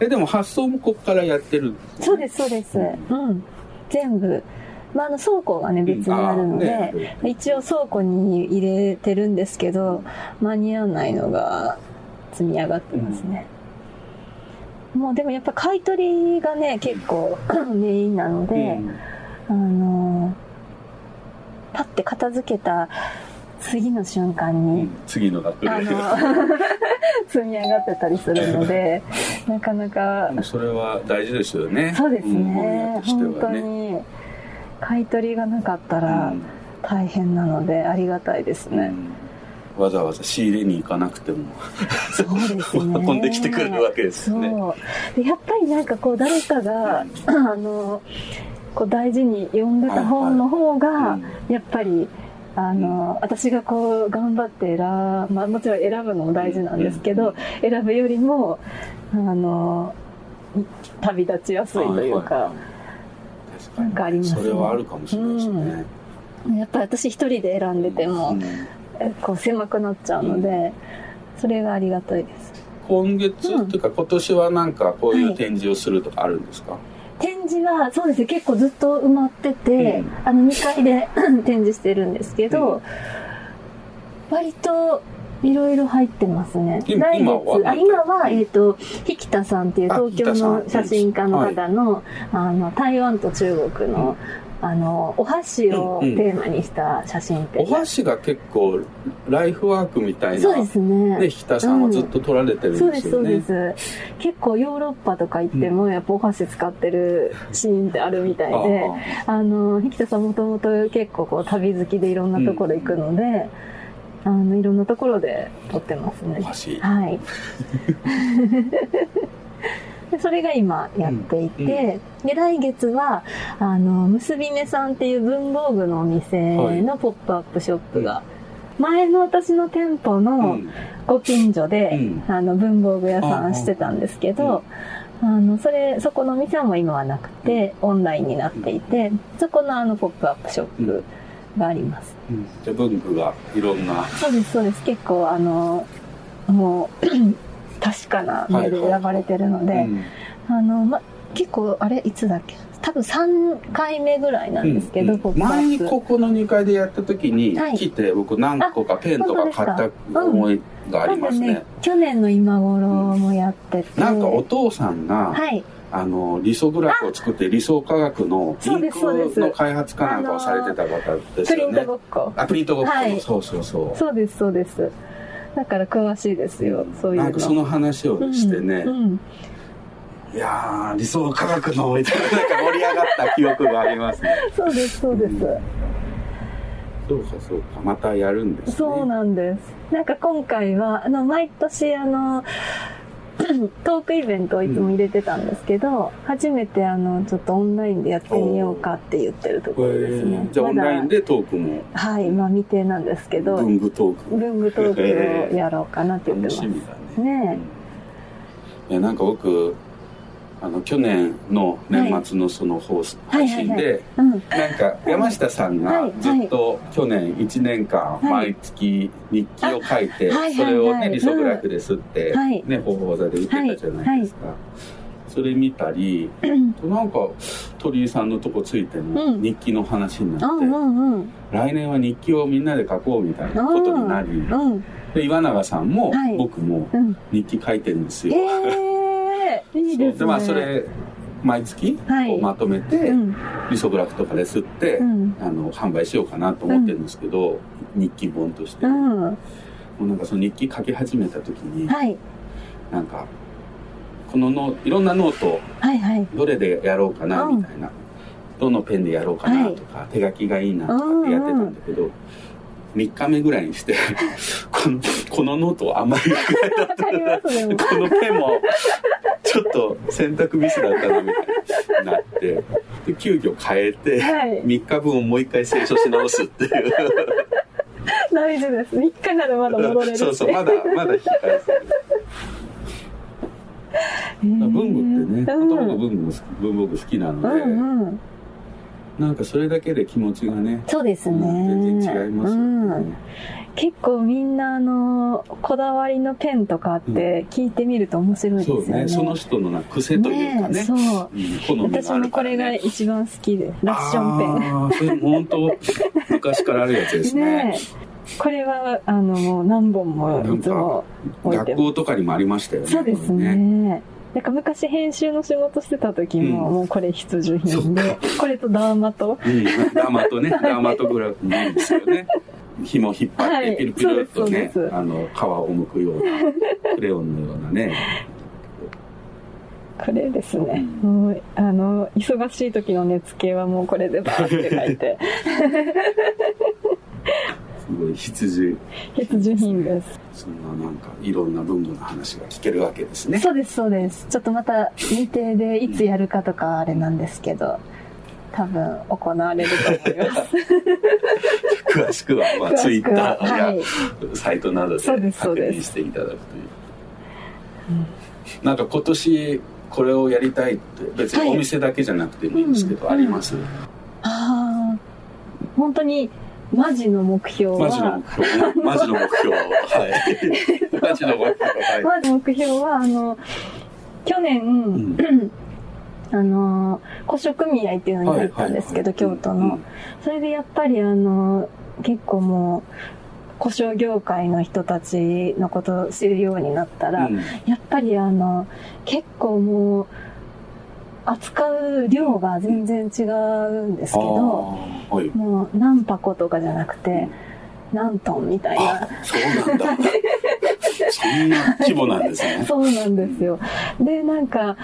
え、でも発送もこっからやってるんですねそうです、そうです。うん。全部。まあ、あの倉庫がね、別にあるので、ね一応倉庫に入れてるんですけど、間に合わないのが積み上がってますね。もうでもやっぱ買い取りがね、結構 メインなので、あのパッて片付けた次の瞬間に、次のが来ある。の、積み上がってたりするので、なかなかそれは大事ですよね。そうですねと。して本当はね。に買い取りがなかったうらん大変なのでありがたいですね。うんわざわざ仕入れに行かなくても、そうですね。運んできてくれるわけですね。そう。でやっぱりなんかこう誰かが、あの、こう大事に読んでた本の方が、やっぱり、あの、私がこう頑張って選まあもちろん選ぶのも大事なんですけど、選ぶよりも、あの、旅立ちやすいというか、はは確かに。なんかありますね。それはあるかもしれないですね。やっぱり私一人で選んでても、うん。えこう狭くなっちゃうので、それがありがたいです。今月うんっていうか今年はなんかこういう展示をするとかあるんですか、展示はそうですね結構ずっと埋まってて、うん。あの2階で 展示してるんですけど、割といろいろ入ってますね。今来月あ今は、えっと引田さんっていうあ東京の写真家の方の,、あの台湾と中国の,、あのお箸をうんうんテーマにした写真展、お箸が結構ライフワークみたいなそうですねね、日田さんはずっと撮られてるんそうです、ですよね。そうです。結構ヨーロッパとか行っても、やっぱお箸使ってるシーンってあるみたいで、あの、引田さんもともと結構こう旅好きでいろんなところ行くので、あの、いろんなところで撮ってますねお。箸。はい。でそれが今やっていて、で、来月は、あの、結び目さんっていう文房具のお店のポップアップショップが、前の私の店舗うのん。ご近所で、うん。あの、文房具屋さんしてたんですけど、あの、それ、そこのお店はもう今はなくて、オンラインになっていて、そこのあの、ポップアップショップがあります。じゃあ文具がいろんな。そうです、そうです。結構、あの、もう、確かな目で選ばれてるので、うんあの、ま、結構、あれ、いつだっけ？多分3回目ぐらいなんですけど、うんポップア前に。ここの2階でやった時にはい来て僕何個かペンとか買った思いがありますね多分ね。、去年の今頃もやってて。なんかお父さんが、はい。あの理想グラフを作って理想科学のインクの開発かなんかをされてた方ですよねプリント。ごっこ。あプリントごっこの、はいそうそうそう。そうです、そうです。だから詳しいですよ、そういうの。なんかその話をしてね、うんうんいやー理想科学のみたいななんか盛り上がった記憶がありますね。そうです、そうです。そうかそうかまたやるんですね。そうなんです。なんか今回は、あの、毎年あの、トークイベントをいつも入れてたんですけど、初めてあの、ちょっとオンラインでやってみようかって言ってるところですね。じゃあオンラインまでトークも。だはい、まあ未定なんですけど、文具トーク文具トークをやろうかなって言って楽ます。しみだね。ねいやなんか僕あの去年の年末のその放送、はい配信で。なんか山下さんがはい。ずっと去年1年間はい毎月日記を書いてそれをねリソグラフで吸ってはい。ね方法座で売ってたじゃないですか。それ見たり なんか鳥居さんのとこついてのうん。日記の話になって。来年は日記をみんなで書こうみたいなことになりうん。で岩永さんもはい。僕もうん。日記書いてるんですよええいいですね。でまあそれ毎月まとめて、うん。リソグラフとかで吸って、うんあの販売しようかなと思ってるんですけど、日記本として、うもん。うなんかその日記書き始めた時に、はい。なんかこののいろんなノートはいはい。どれでやろうかなうんみたいな、どのペンでやろうかなとか、手書きがいいなとかってやってたんだけど、3日目ぐらいにして このこのノートあんまりこのペンもちょっと選択ミスだったなみたいになってで急遽変えて、はい。3日分をもう一回清書し直すっていう。大事です。3日ならまだ戻れるし。そうそうまだまだ引き返せる文具ってねうん。ほとんど文具も文房具好きなので、うんうん。なんかそれだけで気持ちがねそうですね。全然違いますよね、うん結構みんなあのこだわりのペンとかって聞いてみると面白いですよね,、そうね。その人のな癖というかね。ねそう。うん。好みが私もこれがね、一番好きでラッション。ペンそれも本当？昔からあるやつですね。これはあのもう何本もいつも置いて学ま校とかにもありましたよねすそうですね。なんか昔編集の仕事してた時も、うん。もうこれ必需品でこれとダーマと。うん、ダーマとね、ダーマトグラフもいいんですよね。紐引っ張って、はい。ピルピルっとねそうですそうで、す。あの、皮を剥くような、クレヨンのようなね。これですね、もうあの忙しい時の値付けはもうこれでバーって書いて。すごい必需、必需品です。そんななんか、いろんな文具の話が聞けるわけですね。そうですそうです。ちょっとまた未定でいつやるかとかあれなんですけど多分行われると思います 詳しくは、まあ、詳ツイッターや、はいサイトなどで確認していただくという。なんか今年、これをやりたいって、別にお店だけじゃなくてもいいんですけど、はいあります、ああ本当にマジの目標マジのは目標。マジの目標。はい。マジの目標。はい。マジの目標はあの去年、ん あの古書組合っていうのに入ったんですけど、京都の、それでやっぱりあの結構もう古書業界の人たちのことを知るようになったら、うんやっぱりあの結構もう扱う量が全然違うんですけどはい。もう何箱とかじゃなくて何トンみたいなあ、そうなんだ。そんな規模なんですね。そうなんですよ。で、なんか、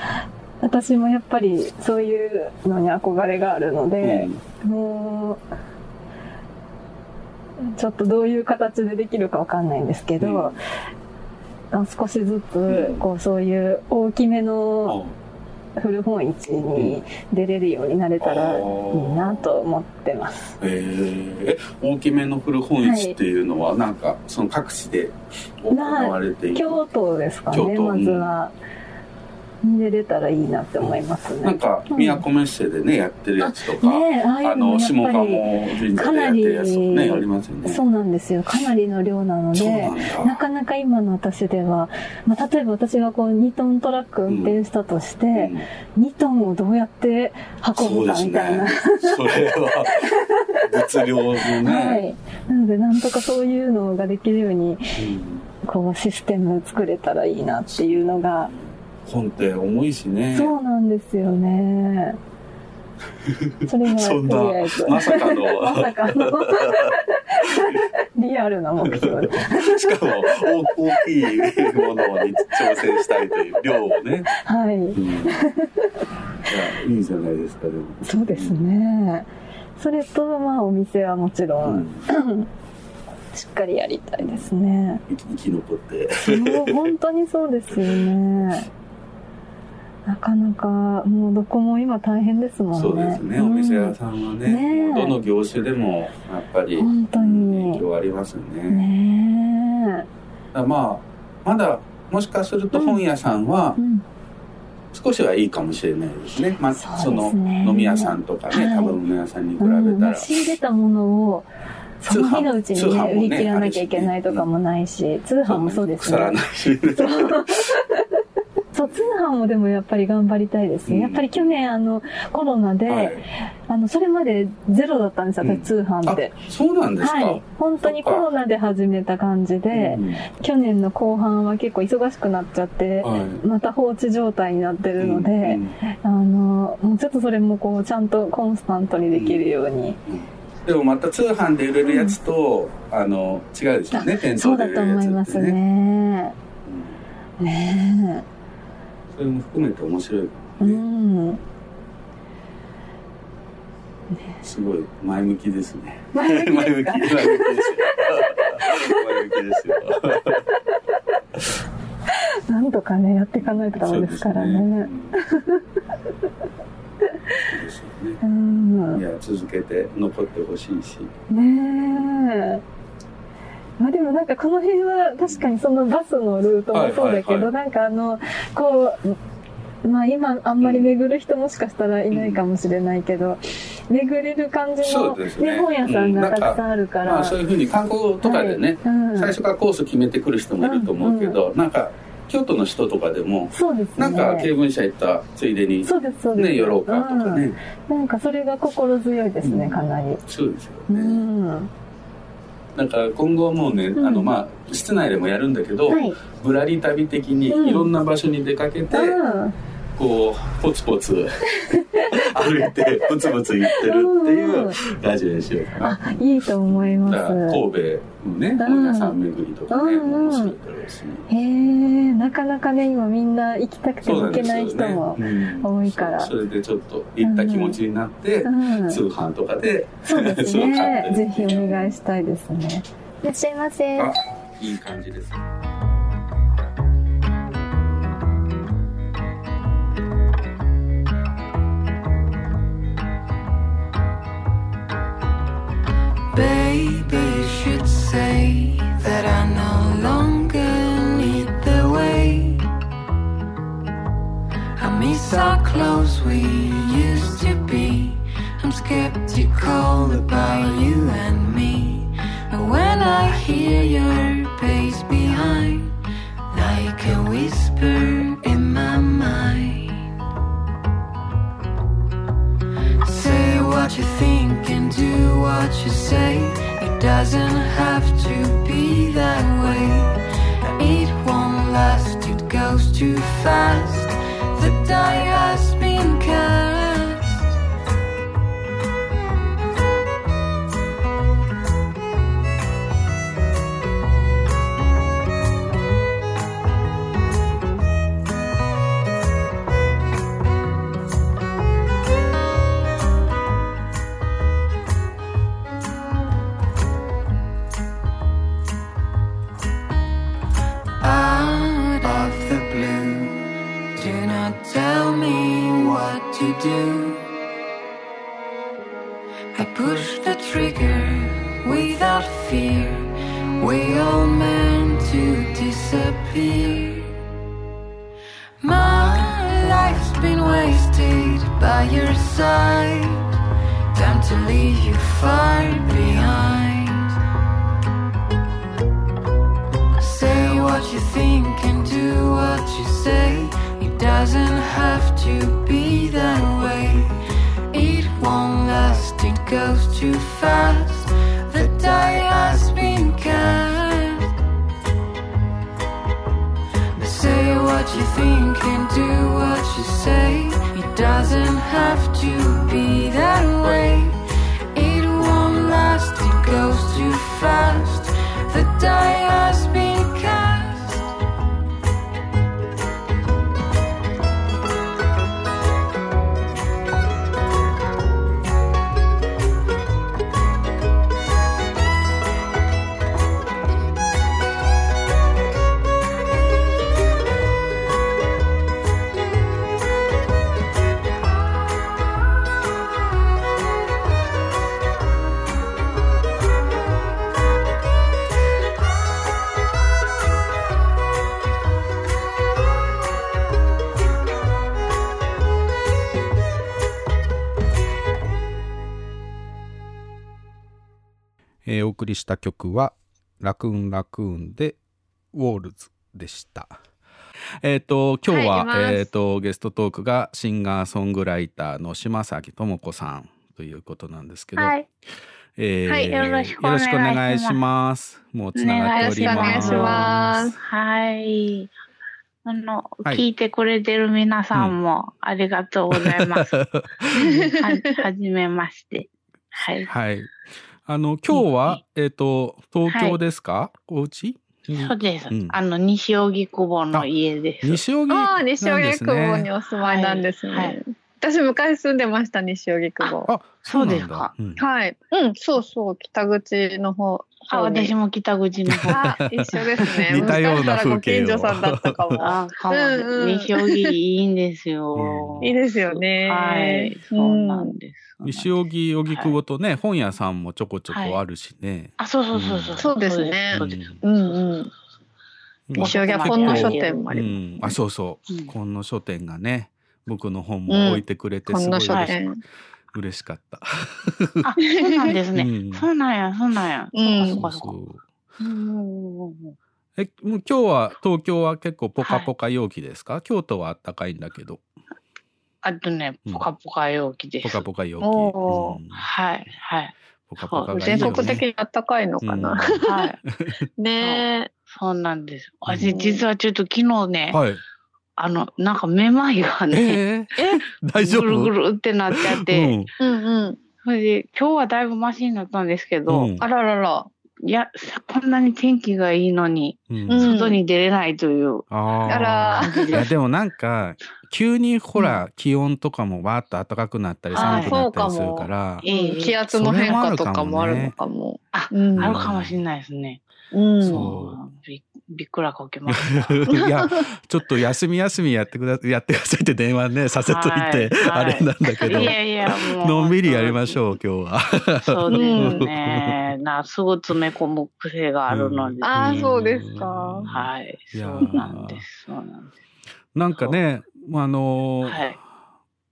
私もやっぱりそういうのに憧れがあるので、もう、ちょっとどういう形でできるかわかんないんですけど、あ少しずつ、こう、そういう大きめの古本市に出れるようになれたらいいなと思ってます。えー。え大きめの古本市っていうのは、なんかその各地で行われている、京都ですかね、まずは。に出れたらいいなって思いますね。なんかうん宮古メッセでねやってるやつとか、ねえああの下鴨神社でやってるやつとかねありますよねそうなんですよ。かなりの量なのでなかなか今の私では、まあ、例えば私がこう2トントラック運転したとして、うん2トンをどうやって運ぶかみたいな。それは物量のね、はい。なので、なんとかそういうのができるように、うんこう、システム作れたらいいなっていうのが、本って重いしねそうなんですよね。それが、そんな。まさかのまさかの リアルな目標で。しかも大大きいものに挑戦したいという量をね、はい。うん、いやいいじゃないですかでもそうですね。それと、まあ、お店はもちろ、うんん しっかりやりたいですね。生き残ってもう本当にそうですよね。なかなか、もうどこも今大変ですもんね。そうですね、ん。お店屋さんはねねえ。もうどの業種でもやっぱり本当に影響ありますよねねまあまだもしかすると本屋さんは。少しはいいかもしれないですね、まあ、そうですそのね。飲み屋さんとかね、はい。食べ物屋さんに比べうんたら、仕入れたものを、その日のうちにね、売り切らなきゃいけないとかもないし、通販もそうです腐らねな。いしそう、通販もでもやっぱり頑張りたいですね。うん。やっぱり去年あの、コロナで、はい。あの、それまでゼロだったんですよ、通販って。あそうなんですか、はい。本当にコロナで始めた感じで、うん去年の後半は結構忙しくなっちゃって、はい。また放置状態になってるので、うんあの、もうちょっとそれもこう、ちゃんとコンスタントにできるように。でもまた通販で売れるやつと、あの違うですよね店そうだと頭で売れるやつって思いますね。ねそれも含めて面白いかえ。うもね、ん。すごい前向きですね前向き前向き前向きですよ。なんとかね、やっていかないとダメですからね。ですよね。うん。ねいや、続けて残ってほしいし。え。まあでもなんかこの辺は確かにそのバスのルートもそうだけど、なんかあの、こう、まあ今あんまり巡る人もしかしたらいないかもしれないけど、巡れる感じの、ねね、本屋さんがうんたくさんあるから。まあそういうふうに観光とかでね、最初からコース決めてくる人もいると思うけど、なんか京都の人とかでも、そうですね。なんか経文社行ったついでに、そうです、そうです。ね、寄ろうかとかね。うんなんかそれが心強いですね、かなり。そうですようね。ん。なんか今後もうね、うんあのまあ室内でもやるんだけど、はい。ぶらり旅的にうんいろんな場所に出かけて、うん。こうポツポツ 歩いてポツポツ行ってるっていうラジオにしようかな。あ、いいと思います。神戸のね本屋さん巡りとかね、うん面白いだろうし、へえ、なかなかね、今みんな行きたくても行けない人もうん多いから。それでちょっと行った気持ちになって、うん。通販とかでそうですね。てぜひお願いしたいですね。いらっしゃいませ。あいい感じです。Whisper in my mind. Say what you think and do what you say. It doesn't have to be that way. It won't last, it goes too fast. The die has been cast. To do. I push the trigger without fear. We all meant to disappear. My life's been wasted by your side. Time to leave you far behind. Say what you think and do what you say. It doesn't have to be that way. It won't last, it goes too fast. The die has been cast. Say what you think and do what you say. It doesn't have to be that way. It won't last, it goes too fast. The die has been cast. りした曲は「ラクーンラクーン」で「ウォールズ」でした。えっ、と今日は、はいえっ、とゲストトークがシンガーソングライターの島崎智子さんということなんですけど、はい。えーはいよろしくお願いしますよろしくお願いします。もうつながっております。はい。あの、はい聞いてくれてる皆さんもありがとうございます。ははじめまして。はい。はい。あの今日はえっ、と東京ですか？お家？そうです。うんあの、西荻窪の家です。西荻ああ、西荻窪にね。お住まいなんですね。はいはい私昔住んでました、西荻窪。あ、そうですかうんはい。うん、そうそう、北口の方、あ、私も北口の方。あ、一緒ですね。似たような風景をさんだったかも。あ、かも。うんうん西荻いいんですよ。いいですよね。はい、そうなんです。西荻荻窪とね、本屋さんもちょこちょこあるしね。あ、そうそうそうそう。そうですねそうです。うんうん。西荻は本の書店もあります。うん、あそうそう、今野書店がね僕の本うんも置いてくれてすごい嬉し,、店嬉しかった。あ、そうなんですね。うんそうなんや、そうなんや。うんそっかそ。うんえもう今日は東京は結構ポカポカ陽気ですか、京都は暖かいんだけどあとね、ポカポカ陽気です。ポカポカ陽気。はい、はい。ポカポカがいいね国的に暖かいのかな。はい。ねそうなんです。私、実はちょっと昨日ね、はい。あの、なんかめまいがね、え？大丈夫？ぐるぐるってなっちゃって、うんうんうん。それで、今日はだいぶマシになったんですけど、うんあららら。いや、こんなに天気がいいのに、うん。外に出れないという。ああいやでもなんか急にほら、気温とかもわーっと暖かくなったり寒くなったりするから、ええ気圧の変化とかもあるのかも。あ、うんあるかもしれないですね。うん。そびびっくらこけました。いやちょっと休み休みやってくだ やってくださいって電話ねさせといて、はいあれなんだけど、いやいやもうのんびりやりましょう今日は。そうですね。な、すぐ詰め込む癖があるので、ねああ、そうですか。はい。そうなんです。そうなんです。なんかねまああのーはい。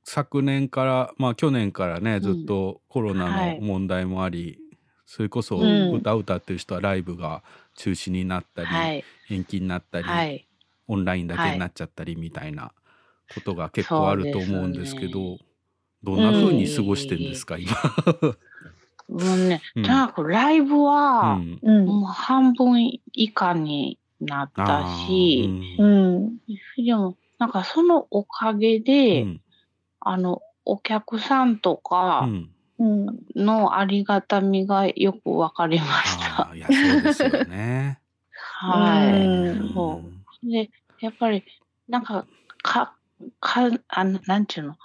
昨年からまあ去年からねずっとコロナはいの問題もあり、それこそうん歌歌ってる人はライブが中止になったり、はい。延期になったり、はい。オンラインだけになっちゃったりみたいなことが結構あると思うんですけど、そうどんな風に過ごしてんですか、今？もうね、うんとにかくライブは、うんうん。もう半分以下になったし、うん。でも、なんかそのおかげうで、んあの、お客さんとうかんうん。のありがたみがよくわかりましいやそうですよね。はい。うんそう。で、やっぱり、なんか、か、か、あの、なんちゅうの、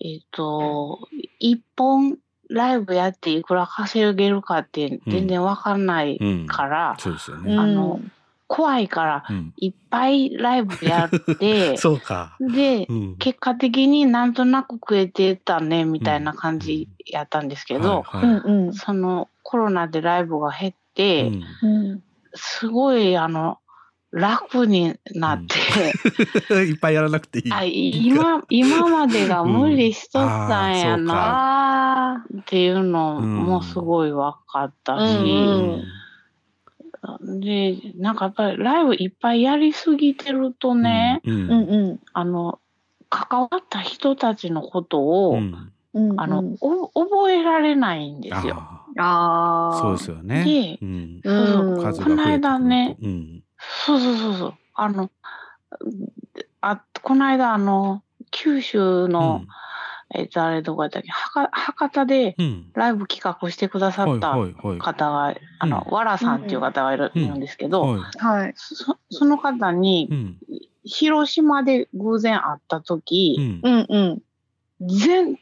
えっ、と、一本ライブやっていくら稼げるかって全然わかんないうんから、そうですよね。あの、怖いから、うんいっぱいライブやって、そうか。で、うん結果的になんとなく食えてたね、みたいな感じやったんですけど。そのコロナでライブが減って、うんうん。すごい、あの、楽になって、いっぱいやらなくていい。あ今、今までが無理しとったんやうんな、あっていうのもすごい分かったし、うんで、なんかやっぱりライブいっぱいやりすぎてるとね、うんあ。うんうん。あの、関わった人たちのことを、うんうん。あの、お覚えられないんですよ。ああそうですよね。でこの間ねうんそうそうそうそう。あの、あ、この間、あの、九州の、えっと、あれどこやったっけ、博博多でうん。ライブ企画してくださった方が、あの、わらさんっていう方がいる,、うんんですけど、はい。はい。そその方に、うん。広島で偶然会った時、うん。うんうん。全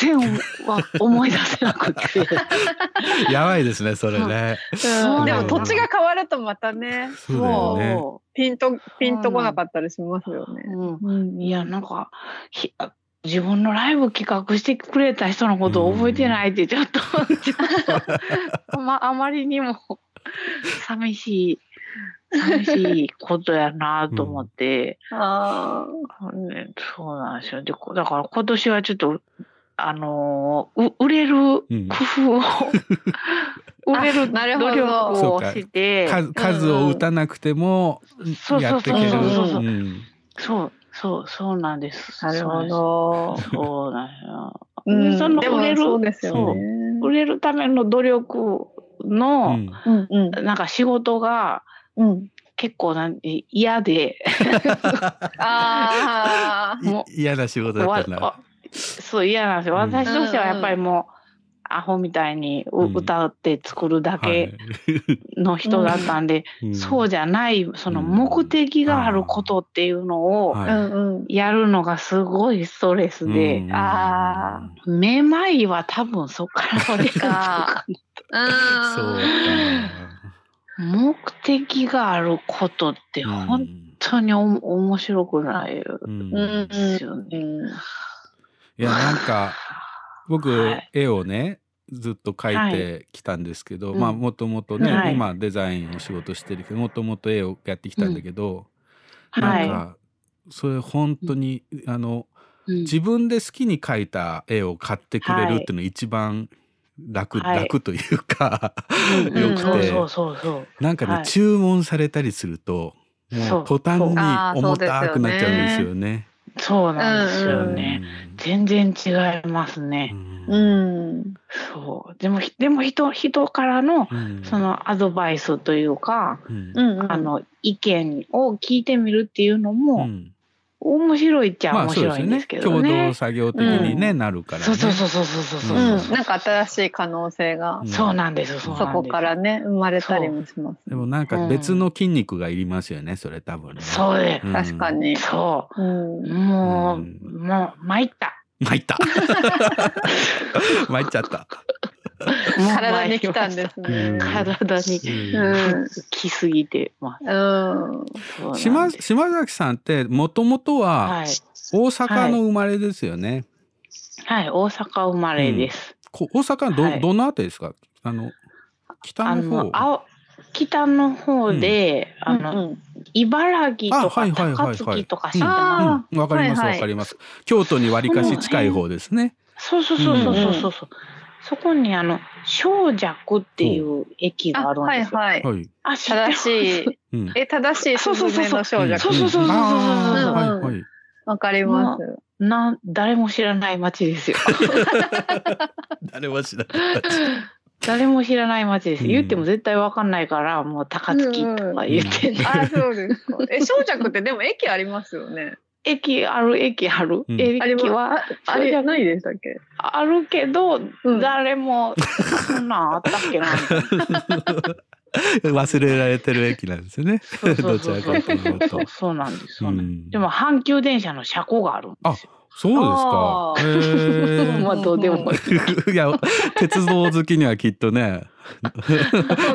然は思い出せなくて。やばいですねそれね。う。ん、でも土地が変わるとまたね、そうね。もピンと、ピンとこなかったりしますよね。う、うんうん。いや、なんか、ひあ自分のライブ企画してくれた人のことを覚えてないって、ちょっと、ま、あまりにも。寂しい、寂しいことやなと思って、あねそうなんですよ。で、こだから今年はちょっと、あのーう売れる工うん。夫を、売れる なるほど。努力をして、数数を打たなくてもそうそうそうやっていける。そうそうそう。うん。そう、そう、そうなんです。あ、なるほど。そうなんですよ。うんでその売れるそうですよそうね。売れるための努力うの、んうんうん。なんか仕事がうん。結構なんて嫌で、ああ。嫌な仕事だったんだ。わそう嫌なんですよ。うん私としてはやっぱりもう、アホみたいにううん。歌って作るだはい。けの人だったんで、うん。そうじゃない、その目的があることっていうのを。やるのがすごいストレスで、うんあめまいは多分そこから出るのかなそう目的があることって本当にお面白くないですよね。いやなんか僕、絵をねずっと描いてきたんですけど、はいまあもともとね、はい。今デザインを仕事してるけどもともと絵をやってきたんだけど、うん。なんか、はそれ本当に、あの、うん。自分で好きに描いた絵を買ってくれるっていうのが一番楽、はい。楽というか、うんよくて。なんかね、はい。注文されたりするともそう。う途端に重たくなっちゃうんですよね。そうなんですよね。全然違いますね。うん。そう。でも、ひでも人、人からの、そのアドバイスというか、あの、意見を聞いてみるっていうのも、面白いっちゃまあ面白いんですけど共ね。同作業的にね、なるからね。そうそうそうそうそうそううんそう。なんか新しい可能性が、そうなんです、そうなんです。そこからね、生まれたりもします。でもなんか別の筋肉がいりますよね、それ多分ね。そうでうん確かに。そう。うん。もう、もう、参った。参った。参っちゃった。体に来たんですね。体に。うん。来すぎて。ます。うん。島島崎さんってもともとははい。大阪の生まれですよね。はい、大阪生まれです。こ大阪のど,、はい。どのあたりですか？あの北あの方北の方で、あの、茨城とか高槻とか知ってます？うん。わかりますわかります。京都にわりかし近い方ですね。そうそうそうそうそうそう。そこにあの、小弱っていう駅があるんですよ。はいはい。はい。あ、正す？しい。うんえ、正しいそうそうそうそう。そうそうそうそうそう。わかります。な、誰も知らない街ですよ。誰も知らない。誰も知らない街です。言っても絶対わかんないから、もう高槻とか言ってね。あ、そうですか。え、小着ってでも駅ありますよね。駅ある、駅ある？うん駅は、あれないでしたっけ？あるけど、誰も、そんなんあったっけな。忘れられてる駅なんですよね。そうそどちらかというと。そうなんです。そうなんうんでも阪急電車の車庫があるんですよ。そうですか。まあどうでもいい。いや鉄道好きにはきっとね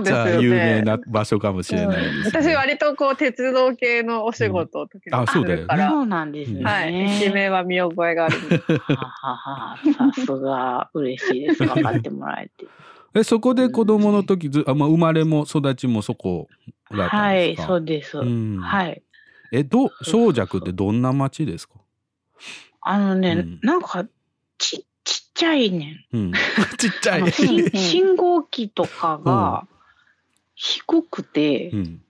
じゃあ有名な場所かもしれないです、ね私割とこう鉄道系のお仕事を時々あそうだよねるから、そうなんですね。はい。駅名は見覚えがある。はははさすが嬉しいです。分かってもらえて。えそこで子供の時ずあ、まあ、生まれも育ちもそこだったはい、んですか、そうです。ん。はい。えど小弱ってどんな町ですか、あのね、うん。なんかちちっちゃいねん。うん、ちっちゃい。信 信号機とかが低くて、うん、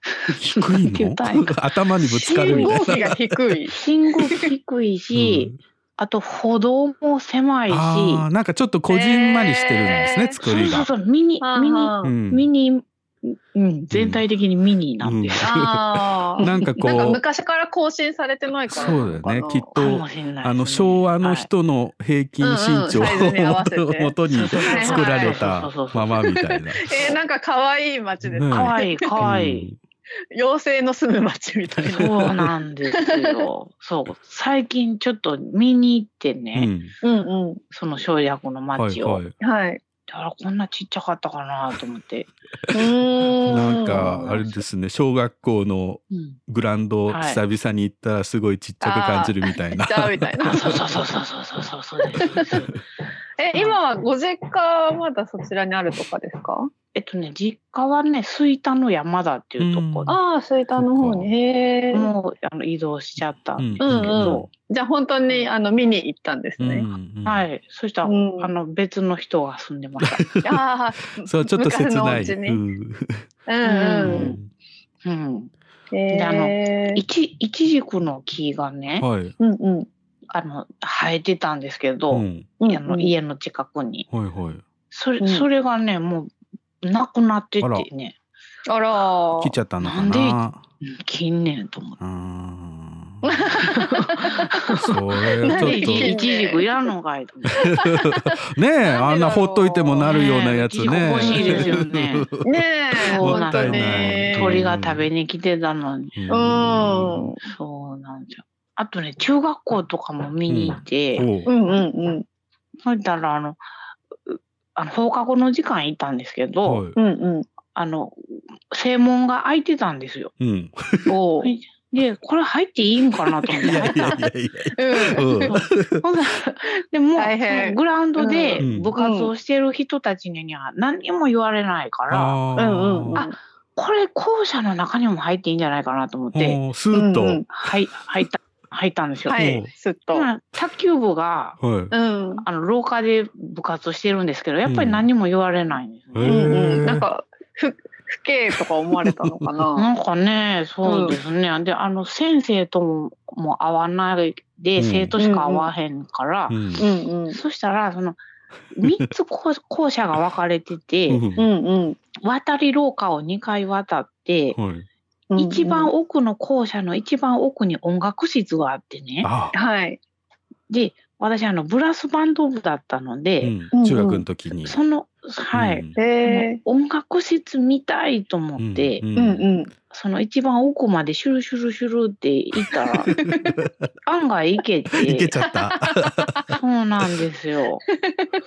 低いの？頭にぶつかるみたいな。信号機が低い。信号機低いし、あと歩道も狭いし、なんかちょっとこじんまりしてるんですね、作りが。そうそうそう、ミニ、ミニ、うん。ミニ、うん、全体的にミニなんですよ。あー。なんかこう。なんか昔から更新されてないからなそうだよ。ねきっともしれないですね。あの昭和の人の平均身長うんうんサイズに作られたままみたいな。えー、なんか可愛い街ですね。ねかわいい、かわい。い。妖精の住む街みたいな。そうなんですよ。そう。最近ちょっと見に行ってね、うんうん。その省略の街を。はいはいはい。だからこんなちっちゃかったかなと思って。なんかあれですね小学校のうんグラウンドはい久々に行ったらすごいちっちゃく感じるみたいな。ちっちゃいみたいな。そうそうそうそうそうそうそうそうです。え、今はご実家はまだそちらにあるとかですかえっとね、実家はね、吹田の山田っていうところああ、吹田の方に。へえ。もうあの移動しちゃったんですけうんうんど、じゃあ本当にあの見に行ったんですね。はい。そしたら、うんあの別の人が住んでました。ああ、そうちょっと切昔のおない。家にうんうんうん。うん。へで、あのえ、。いち、いちじくの木がね、はい。うんうん。あの、生えてたんですけど、うんあの家の近くに。はいはい。それ、うんそれがね、もう、なくなっててね、あら。来ちゃったのかなんでな。うん近年と思って。それはちょっと。いちじくいらんのかい。ねえあんなほっといてもなるようなやつね。欲しいですよね。ねえ、そうなんもったいでないす。鳥が食べに来てたのに。うん。そうなんですよ。あとね、中学校とかも見に行って、おううんうんうん。そしたら、あの、うあの放課後の時間行ったんですけど、はい。うんうん。あの正門が開いてたんですよ。うん。おーでこれ入っていいんかなと思ってでもグラウンドでうん部活をしてる人たちには何にも言われないから、あうんうんうん。あこれ校舎の中にも入っていいんじゃないかなと思って、スーッと。うんうんはい入った入ったんですよ。はい、すっと。卓球部がはい。うん。あの廊下で部活をしてるんですけどやっぱり何も言われないんですね。へうんうん。ーなんか、ふ、不敬とか思われたのかな な。んかね、そうですね。で、あの、先生ともも会わないで、うん生徒しか会わへんから、うん。うんうん。そしたら、その、3つ校校舎が分かれてて、うんうんうん。渡り廊下を2回渡って、はい。うん一番奥の校舎の一番奥に音楽室があってね。あ、はい。で、私、あの、ブラスバンド部だったのうで、ん。中学の時に。その、はい。うんへ音楽室見たいと思って、うんえ。うんうん。その一番奥までシュルシュルシュルって行ったら、案外行けて。いけちゃった。そうなんですよ。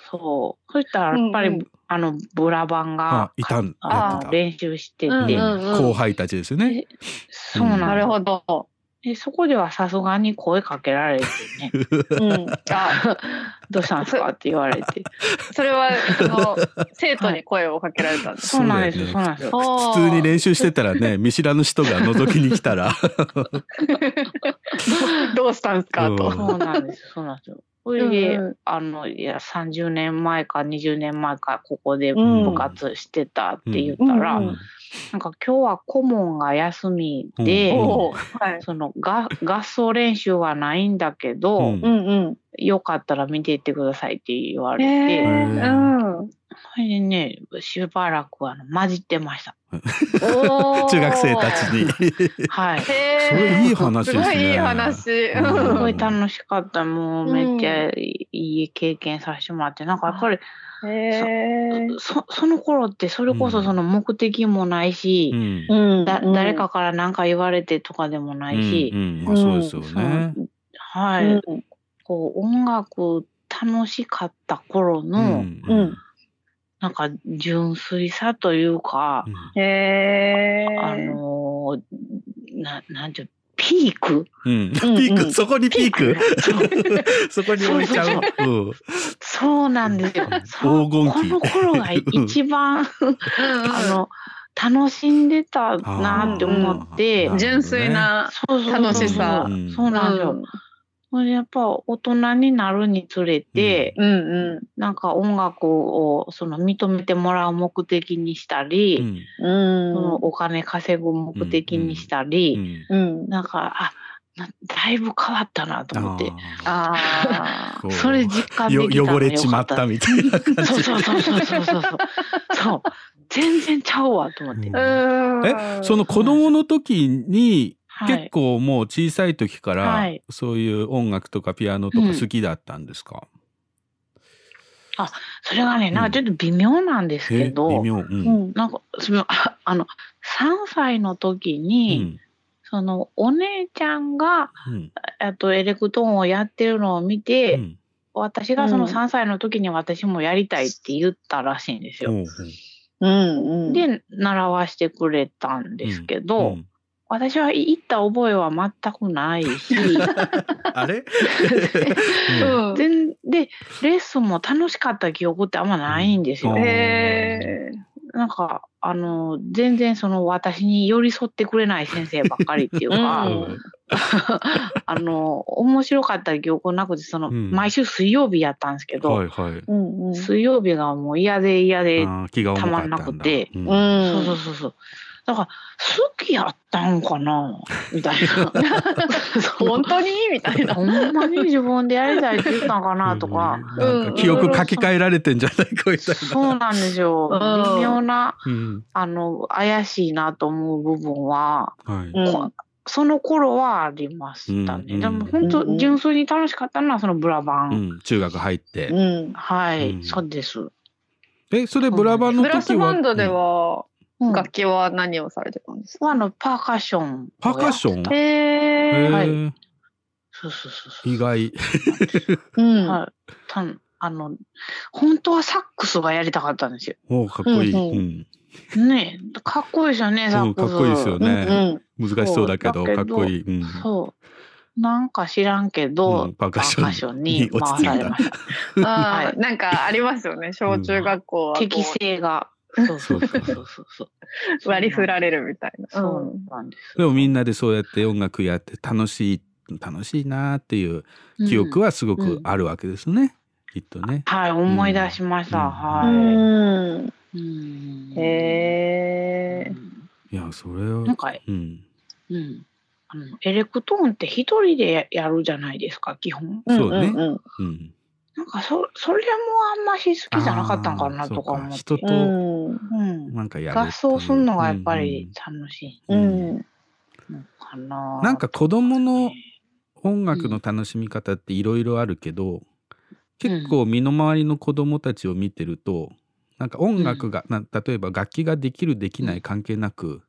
そう。そしたらやっぱり、うんうんあの、ブラバンがあ、いたん、あ。練習してて、うんうん後輩たちですよね。そうなんです、なるほど。でそこではさすがに声かけられてね、うん。あ、どうしたんですか？って言われて。それは、あの、生徒に声をかけられたんです。そうなんですよ、そそうなんですよ。普通に練習してたらね、見知らぬ人が覗きに来たら。どうしたんですか？うんと。そうなんです、そうなんですよ。それで、うんうんあの、いや、30年前か20年前か、ここでうん部活してたって言ったら、うんうんなんか今日は顧問が休みで、はい。そのが合奏練習はないんだけど、うんうんうん。よかったら見ていってくださいって言われへて、え。うん。それでね、しばらくあの混じってました。中学生たちに。はい。それいい話ですねすごいいい話。うんごい楽しかった。もうめっちゃいい経験させてもらって、なんかやっぱり。そその頃ってそれこそその目的もないし、うんうんだ誰かから何か言われてとかでもないし、うんうんまあそうですよね。はい、うんこう音楽楽しかった頃うの、んうん。なんか純粋さというか、へえ。あのーななんていうピーク？うん、ピうん。ーク、そこにピーク？そう そこに置いちゃう？うん。そうなんですよ。そう黄金期。この頃が一番 あの楽しんでたなって思って、純粋な。そうそうそう楽しさうん。そうなんですよ。やっぱ大人になるにつれて、うんうなんか音楽をその認めてもらう目的にしたり、うん。そのお金稼ぐ目的にしたり、うんうん。なんか、あなだいぶ変わったなと思って、ああーそれ実感でよきたの汚れちまったみたいな感じ。そうそうそうそうそうそうそう。そう。全然ちゃうわと思って。え、その子供の時に、はい結構もう小さい時から、はいそういう音楽とかピアノとか好きだったんですか、それがね、なんかちょっと微妙なんですえけど、微妙。うん。うん。なんか、その、あ あの、3歳の時うに、ん。その、お姉ちゃんが、うん。あとエレクトーンをやってるのを見て、うん私がそのうん3歳の時に私もやりたいって言ったらしいんですよ。うんうん。で、習わしてくれたんですけど、うん私は行った覚えは全くないし、あれ、うん。うん。全で、レッスンも楽しかった記憶ってあんまないんですよ。うんへえ。なんか、あの、全然その私に寄り添ってくれない先生ばっかりっていうか、うん あの、面白かった記憶なくて、その、うん毎週水曜日やったんですけど、はいはい。うんうん。水曜日がもう嫌で嫌で、たまんなくてうんうん。そうそうそうそう。だから、好きやったんかな？みたいな。本当にみたいな。ほんまに自分でやりたいって言ったんかな？とか。うんなんか記憶書き換えられてんじゃない？かみたいな。そうなんですよ。うん微妙な、うんあの、怪しいなと思う部分は、はい。うん。その頃はありましたね。うんでも本うん当、純粋に楽しかったのはそのブラバン。うん、中学入って。うん。はい、うんそうです。え、それブラバンの時は？ブラスバンドでは、うん、楽器は何をされてたんですか？あの、パーカッション。パーカッション？へへえ。はいそうそうそうそう。意外。うん。はい。たんあの、本当はサックスがやりたかったんですよ。おーかっこいい。うんうん。ねえかっこいいですよね、サうんックス。かっこいいですよね。うん難しそうだけど、かっこいい。うん。そう。なんか知らんけど、うんパーカッションにに落ち着いた回されました。あなんかありますよね。小中学校はこう適性が。そうそうそうそうそう。割り振られるみたいな。そうなんです。でもみんなでそうやって音楽やって楽しい、楽しいなっていう記憶はすごくあるわけですね。きっとね。はい、思い出しました。うんうはん。い。うんへえ。いや、それは。なんか、うん。うん。あのエレクトーンって一人でやるじゃないですか、基本。そうねうん。なんかそ、それもあんまし好きじゃなかったんかなとか思って。人とうん。うん。なんかやるう。合奏するのがやっぱり楽しいうん。のかな。なんか子供の音楽の楽しみ方っていろいろあるけど、結構身の回りの子供たちを見てるとなんか音楽が、な例えば楽器ができるできない関係なく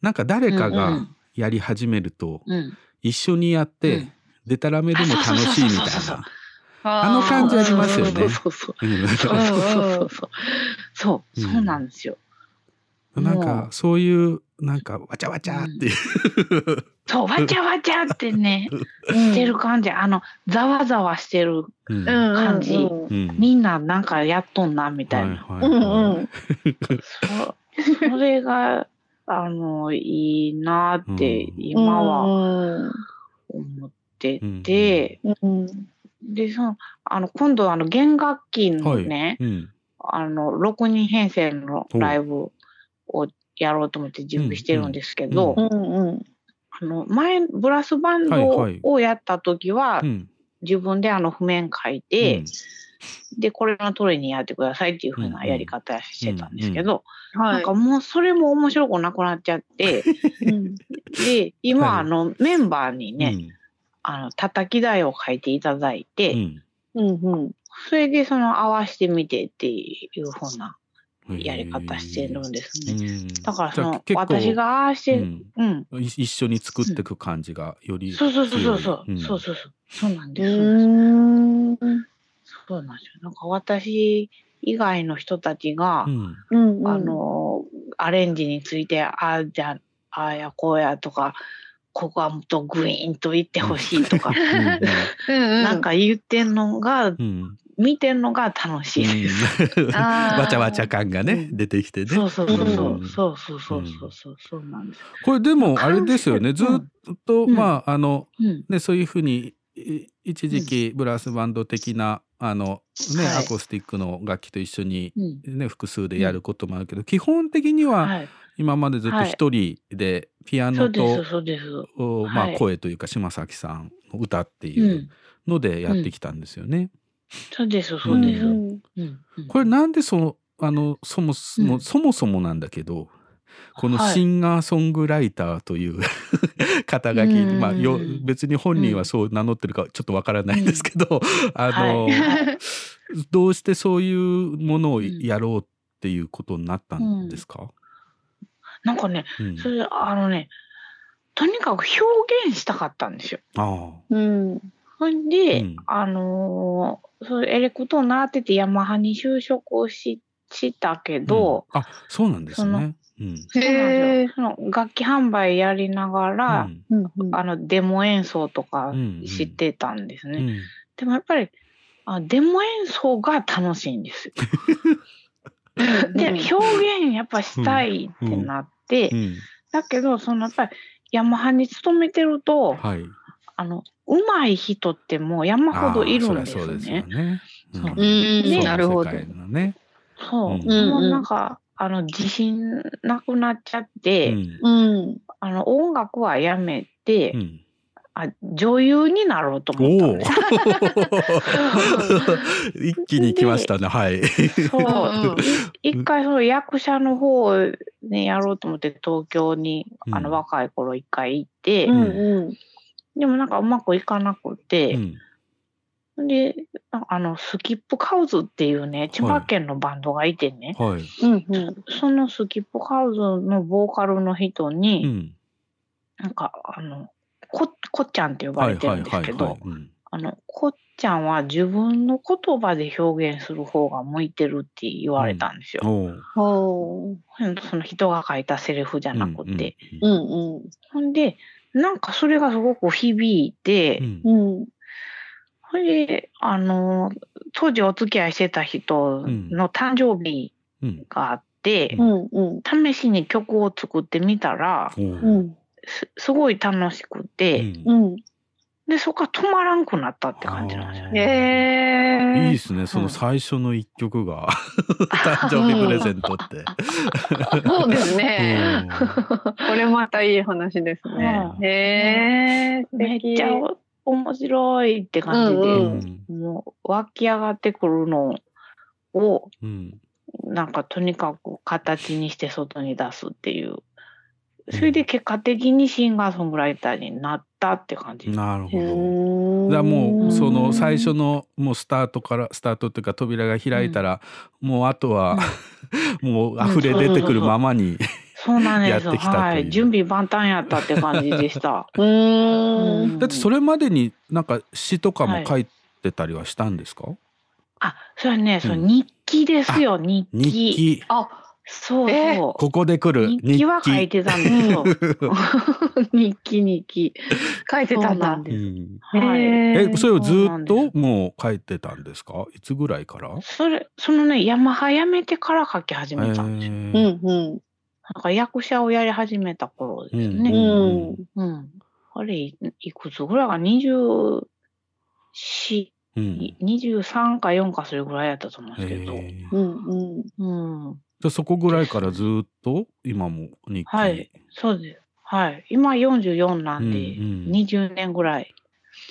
なんか誰かがうんうんやり始めると、うん。一緒にやって、うんでたらめでも楽しいみたいなあの感じありますよね。そうそうそう。うんそうそうそうそう。そう、うんそうなんですよ。なんかそういうなんかわちゃわちゃっていう、そう、わちゃわちゃってね、してる感じ。あの、ざわざわしてるうん感じ。うんみんななんかやっとんな、みたいな。はいはいはいそうそれが、あの、いいなって、今は思ってて、で、その、あの、今度、あの、弦楽器のね、うん。あの、6人編成のライブをやろうと思って準備してるんですけど、あの、前、ブラスバンドはいはい。をやった時は、うん。自分であの譜面書いて、で、これの通りにやってくださいっていうふうなやり方してたんですけど、なんかもうそれも面白くなくなっちゃって、で、今、あの、メンバーにね、あの、叩き台を書いていただいて、それでその合わせてみてっていうふうなやり方してるんですね。だからその、私がああして、うん。い一緒に作っていく感じがよりそうそうそうそうそう、強い。ん。そうそうそう、そうなんです。そうなん。ですそうなんですよ。なんか私以外の人たちが、うん。あの、アレンジについて、ああ、じゃあ、ああやこうやとか、ここはもっとグイーンと言ってほしいとか、なんか言ってんのが、見てんのが楽しいです。わちゃわちゃ感がね、出てきてね。そうそうそうそう。うん。そうそうそうそうそうなんです。これでもあれですよねずっと、まああの、うんねそういうふうにい一時期ブラスバンド的なあのね、はいアコースティックの楽器と一緒に、うんね複数でやることもあるけど、基本的にははい今までずっと一人でピアノと、まあはい。声というか島崎さんの歌っていうのでやってきたんですよね。そうですそうです。うん。うんこれなんでそのあのそもそも、そもそもなんだけどこのはい。シンガーソングライターという 肩書き、うん。まあ、よ別に本人はそう名乗ってるかちょっとわからないんですけど、あの、はい。どうしてそういうものをやろうっていうことになったんですか、なんかね、うん。それあのね、とにかく表現したかったんですよ。あうん。ほんで、あのーそうエレクトーン習っててヤマハに就職をししたけど、あそうなんですね。うん。そうなんですよ。その楽器販売やりながら、あのデモ演奏とか知ってたんですね。でもやっぱりあデモ演奏が楽しいんですよ。で表現やっぱしたいってなって、だけどそのやっぱりヤマハに勤めてると、はい、あの上手い人ってもう山ほどいるんですよね。なるほど。そう、うんもう。なん。か、あの、自信なくなっちゃって、うん。あの、音楽はやめて、あ女優になろうと思ったんです。一気に来ましたね。はい。そう。い一回その役者の方をね、やろうと思って東京に、あの、若い頃一回行って、でもなんかうまくいかなくて、で、あの、スキップカウズっていうね、千葉県のバンドがいてね、はい。そのスキップカウズのボーカルの人に、なんか、あの、こ、こっちゃんって呼ばれてるんですけど、あの、こっちゃんは自分の言葉で表現する方が向いてるって言われたんですよ。おうほその人が書いたセリフじゃなくて。う。うんうん。ほんで、なんかそれがすごく響いて、うんうん。ほんで、あの、当時お付き合いしてた人の誕生日うんがあって、うんうん。試しに曲を作ってみたら、うん。すすごい楽しくて、うんうん。で、そこから止まらんくなったって感じなんですよね。ええ。いいですねその最初の一曲が 誕生日プレゼントって。そうですね。うんこれまたいい話ですね。へえ。素めっ敵ちゃ面白いって感じで、うんうんもう湧き上がってくるのを、うんなんかとにかく形にして外に出すっていう。それで結果的にシンガーソングライターになったって感じ。なるほうど。んだからもうその最初のもうスタートからスタートっていうか扉が開いたら、もうあとは、もう溢れ出てくるままに、そうなんですやってきたというはい。準備万端やったって感じでした。うーん。だってそれまでになんか詩とかも書いてたりはしたんですか、あ、それはね、そのうん日記ですよ、日記。日記あ、そうえそう。ここで来る日記は書いてたんですよ。日記日記。書いてたんだ。です。うんはい。へえそれをずっともう書いてたんですか？いつぐらいから？それ、そのね、ヤマハ辞めてから書き始めたんですよ。へうーんうん。なんか役者をやり始めた頃ですうんね。うん。うん。あれ、いいくつぐらいか、24、うん23か4かそれぐらいやったと思うんですけど。うんうん。うん。じゃあそこぐらいからずっと今も日記、はい。そうです。はい。今44なんで、うんうん20年ぐらい。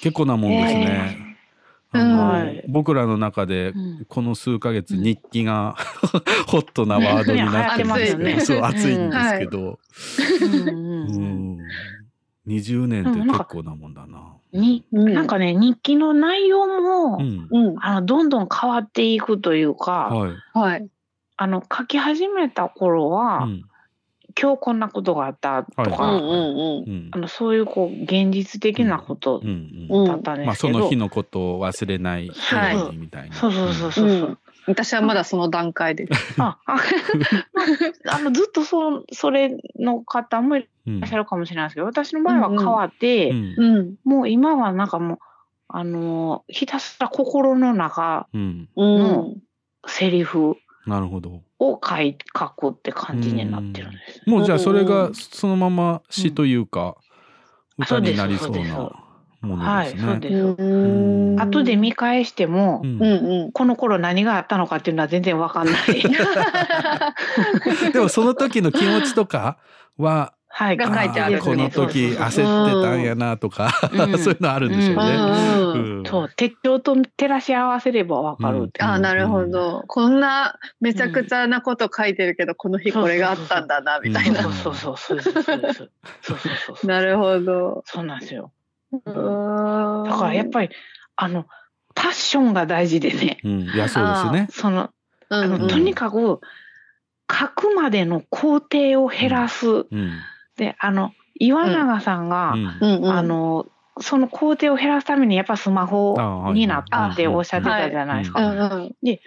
結構なもんですね。はい僕らの中でうんこの数ヶ月日記が ホットなワードになってるんですけど、ねそう熱い熱いんですけど、うんううんん、20年って結構なもんだな。に、うんなんかね、日記の内容も、うん、うん。あの、どんどん変わっていくというか、はい。はい。あの、書き始めた頃は、うん今日こんなことがあったとか、はいうんうんうん。うんあのそういうこう現実的なことうんうんだったんでまあすけど、その日のことを忘れないようにみたいな。そうそうそうそう、うん私はまだその段階です。ああ あのずっとそそれの方もいうん。らっしゃるかもしれないですけど、私の場合は変わって、うんうん。もう今はなんかもうあのひたすら心の中うん。うん。セリフなるほど。を書い書くって感じになってるんです。もうじゃあそれがうんそのまま詩というか歌になりそうなものはい、ですね。そうです。うん。後で見返しても、うんうんうん。この頃何があったのかっていうのは全然わかんない。でもその時の気持ちとかははい、が書いてあるあーこの時焦ってたんやなとかうん そういうのあるんでしょうね。うんうんそう、手帳と照らし合わせればわかるって。ああ、なるほど。こんなめちゃくちゃなこと書いてるけど、この日これがあったんだな、みたいな。そうそうそう、そうです、そうです。そうそうそうそう。なるほど。そうなんですよ。だだからやっぱり、あの、パッションが大事でね。うん、いやそうですね。その、ああの、とにかく、書くまでの工程を減らす。うん。で、あの、岩永さんが、うん。うんうん、あの、その工程を減らすためにやっぱスマホになったっておっしゃってたじゃないですうか。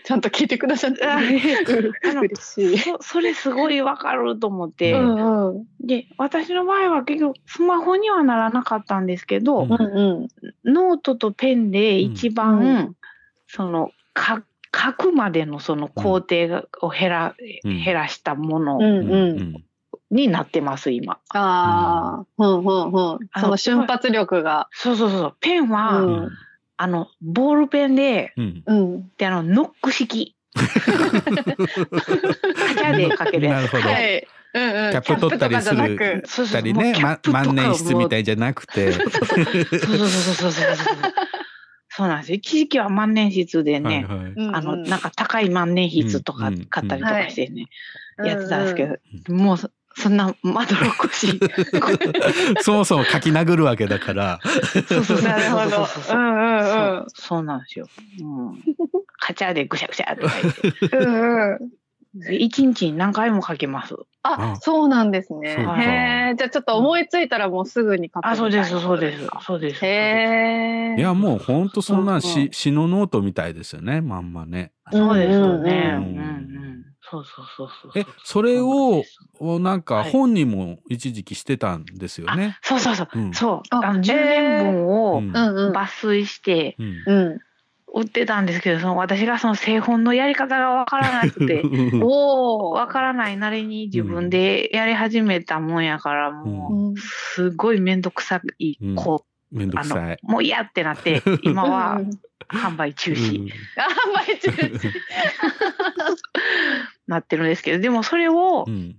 ちゃんと聞いてくださって。あ あの嬉しい。そそれすごいわかると思って、うんうん。で私の場合は結局スマホにはならなかったんですけど、うん。うんうんノートとペンで一番、うん。そのか書くまでのその工程を減ら,、うん。減らしたもの。うん。うんうんになってます今。ああ、うんうんうん。あのその瞬発力が。そうそうそうペンは、うんあのボールペンでうんうん。であのノック式カチャで書けるやつ。なるほど。はい。うんうん。キャップ取ったりすキャップとかじゃなるくそうそうたりね、まもうキャップとか万年筆みたいじゃなくて、そうそうそうそうそうそうなんですよ。一時期は万年筆でね、はいはいうんうんあの、なんか高い万年筆とかうんうん買ったりとかしてね、うんやってたんですけど、もうそそんなまどろっこしい。そもそも書き殴るわけだから、そうそうそうなるほどそうそうそううんうんうんそうそうなんですよ。うん。カチャでぐしゃぐしゃって書いて。うんうん。一日に何回も書きます。あ、そうなんですね。へえ。じゃあちょっと思いついたらもうすぐに書くあ、そうです、そうです、そうです。へえ。いやもうほんとそんなうん詩詩のノートみたいですよねまんまね。そうですよね。ううんんうん。そうそうそうそう。えそれをなんかはい本にも一時期してたんですよね？そうそうそう。うんそう。ああの、10年分をうんうんうん。抜粋してうんうん。売ってたんですけど、その私がその製本のやり方がわからなくて、おお。わからないなりに自分でやり始めたもんやから、もう、うんすごいめんどくさい、うんこめんう、あのどくさい。、もう嫌ってなって、今はうん販売中止。あ、毎日。なってるんですけど、でもそれをうん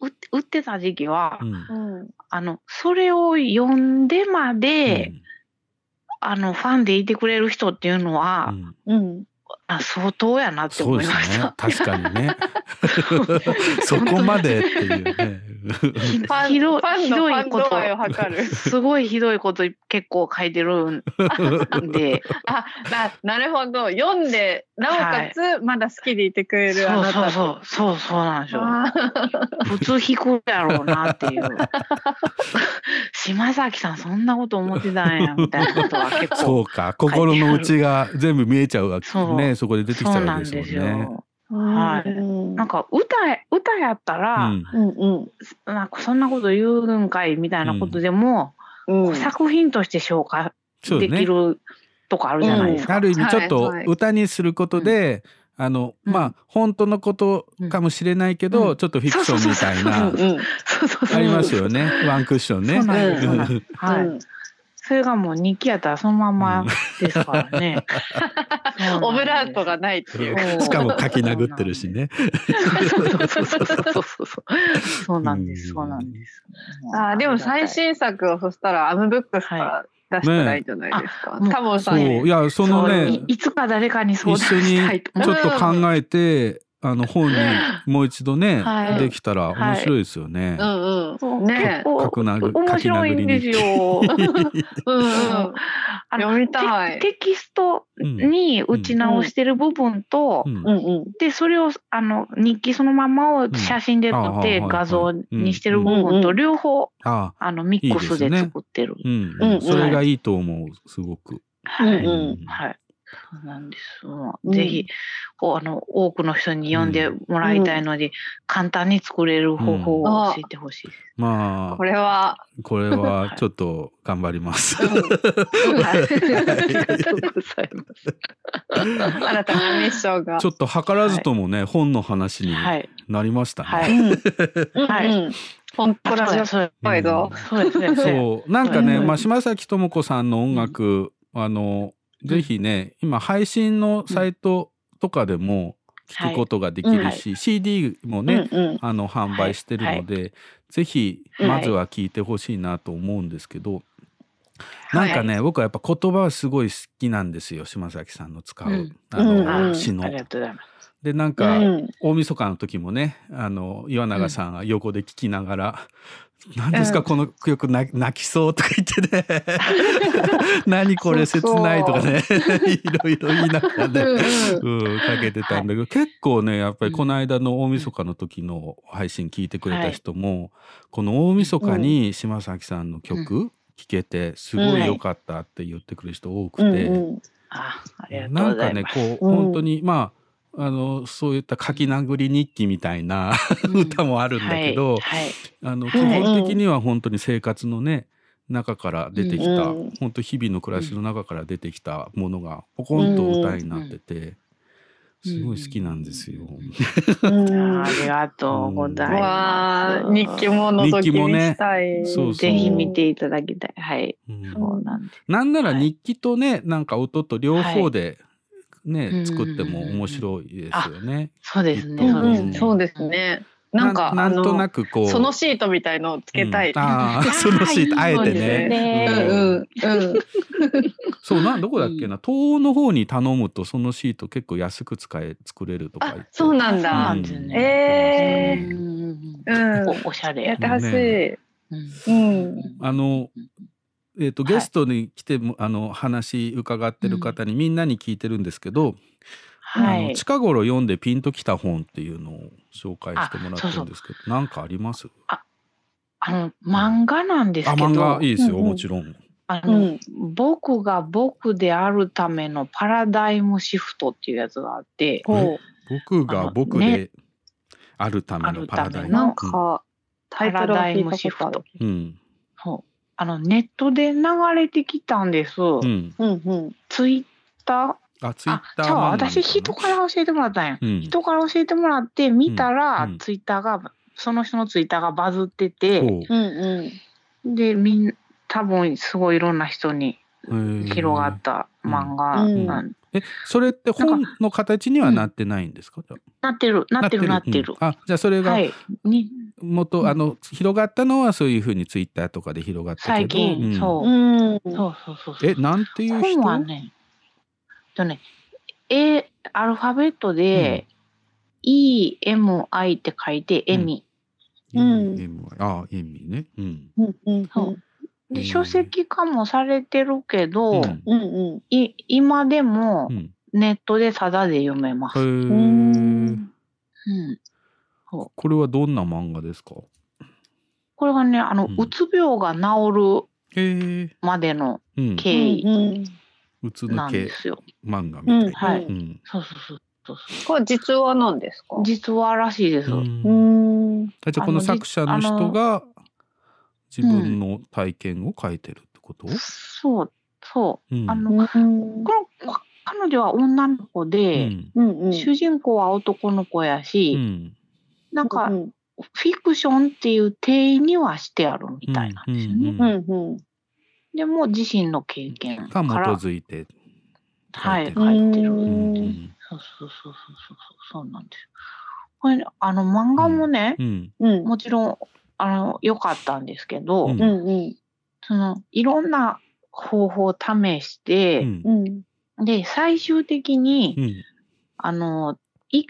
売って売ってた時期は、うんうん。あの、それを読んでまで、あの、ファンでいてくれる人っていうのは、うんうん。あ相当やなってそうです思いましねた。確かにね そこまでっていうねひどひいこと。すごいひどいこと結構書いてるんで、あ、な、なるほど。読んで、なおかつ、まだ好きでいてくれるあそうなた。そうそう、そうそうなんですよ。普通引くやろうなっていう。島崎さんそんなこと思ってたんや、みたいなことは結構。そうか心の内が全部見えちゃうわけそうねそこで出てきちゃそうなうわけんですもんね。はいうん。なんか歌、歌やったら、うんうん。なんかそんなこと言うんかいみたいなことでも、うん。うん。作品として消化できるとこあるじゃないですか。ある意味ちょっとはいはい歌にすることで、あのうん。まあ本当のことかもしれないけど、うん。ちょっとフィクションみたいな。ありますよね。ワンクッションね。はい。うんそれがもう日記やったらそのままですからね。オブラートがないっていう。しかも書き殴ってるしね。そうそうそうそうそうそう。そうなんです。うんそうなんです。あーでも最新作をそしたらアムブックスから出したらいいんじゃないですか。ねタモンさそんに。ういやそのねいいつか誰かに相談にしたいとちょっと考えてあの本にもう一度ね、はいできたら面白いですよね。うんそううん。ね結構書く殴面白いんですよ。うんうん。あの読みたいテテキストに打ち直してる部分と、うんうんうん。で、それを、あの、日記そのままを写真で撮って画像にしてる部分とうんうん両方、ああの、ミックスで作ってる。うん、うんそれがいいと思うすごく。はい。うんうんはい。そうなんです。もううんぜひ、こうあの、多くの人に読んでもらいたいので、簡単に作れる方法を教えてほしいです。まあこれは、これはちょっと頑張ります。はい。ありがとうございます。新たなミッションが。ちょっと図らずともね、本の話にはい。なりましたね。はい。うんはいうんうん。本当ラジオっそうぽいぞ。そうですね。そうなんかね、うんまあ、島崎智子さんの音楽、あのぜひね今配信のサイトとかでも聞くことができるし、CD もね、うんうん。あの販売してるので、ぜひまずは聞いてほしいなと思うんですけど、なんかね、僕はやっぱ言葉はすごい好きなんですよ島崎さんの使う、うん。あの、うん。うん詩の。あ。りがとうございます。でなんか、うん。大晦日の時もねあの岩永さんが横で聞きながら「何ですか、うん。この曲な泣きそう」とか言ってね「何これ切ない」とかね。いろいろ言いながらね、うん、かけてたんだけど、結構ねやっぱりこの間の大晦日の時の配信聞いてくれた人も、この大晦日に島崎さんの曲聴けてすごい良かったって言ってくれる人多くて。うんうん。なんかね。こう、うん本当にまああのそういった書き殴り日記みたいな歌もあるんだけど、はい。はいあの基本的には本当に生活のね中から出てきた、うん本当日々の暮らしの中から出てきたものがポコンと歌になってて、すごい好きなんですよ。うんありがとうございわます。あ、日記も覗き見したい。そうそうぜひ見ていただきたい。はい。うんそうなんです。なんなら日記とねなんか音と両方でね、はい作っても面白いですよね。そうですね。うんそうですね。なんか、なんとなく、くこうそのシートみたいのをつけたい。うんああそのシートあえてね。うんうんうん。そうなんどこだっけな、東欧の方に頼むとそのシート結構安く使え作れるとかそうなんだ。ええうんうんおおしゃれやってほしい。ねうん。あのえー、とゲストに来ても、あの話伺ってる方にみんなに聞いてるんですけど、はい。あの近頃読んでピンときた本っていうのを紹介してもらってるんですけど、なんかあります？あの、漫画なんですあ、けど。漫画？いいですよ、うん。うんもちろん。あの、僕が僕であるためのパラダイムシフトっていうやつがあって、ほ僕が僕であるためのパラダイム。あるためのなん。か、タイトルは聞いたことある。うん。あのネットで流れてきたんです。うん。うんうん。ツイッター？あ、ツイッあ、ターじゃあ私人から教えてもらったんや。うん。人から教えてもらって見たら、うんうんツイッターがその人のツイッターがバズってて、ほうんうん。でみん多分すごいいろんな人に広がった漫画なん、え、それって本の形にはなってないんですか？じゃあなってるなってるなってる。うんあ、じゃあそれがはい。に元、あの広がったのはそういうふうにツイッターとかで広がったけど、最近、んそう、うん。そうそうそうそう。え、なんていう人？本はね、とね、A アルファベットで、E M I って書いてエミ。うんえあ、エミね。うん。うんうんそう書籍化もされてるけど、うんうんうん。い今でもうん。ネットでタダで読めます。へうんーこれはどんな漫画ですか？これがね、あの、うんうつ病が治。るまでのうん。経緯うんうつなんですよ。漫画みたいな。うんはいうん。そうそうそうそうそこれ実話なんですか？う。実話らしいです。うんうん。あじゃあこの作者の人が自分の体験を書いてるってこと？そう、そう。うんあの、彼女は女の子うで、ん。うんうん。主人公は男の子やうし、ん。なんか、うんフィクションっていう定義にはしてあるみたいなんですよね。うんうんうん。でも自身の経験が基から、づいてはい、書書いてる。ううんんそうそうそうそうそうそうなんですよ。これねあの漫画もね、うんうん。もちろんあの良かったんですけど、うん。そのいろんな方法を試しうて、んうん。で最終的に、うんあのい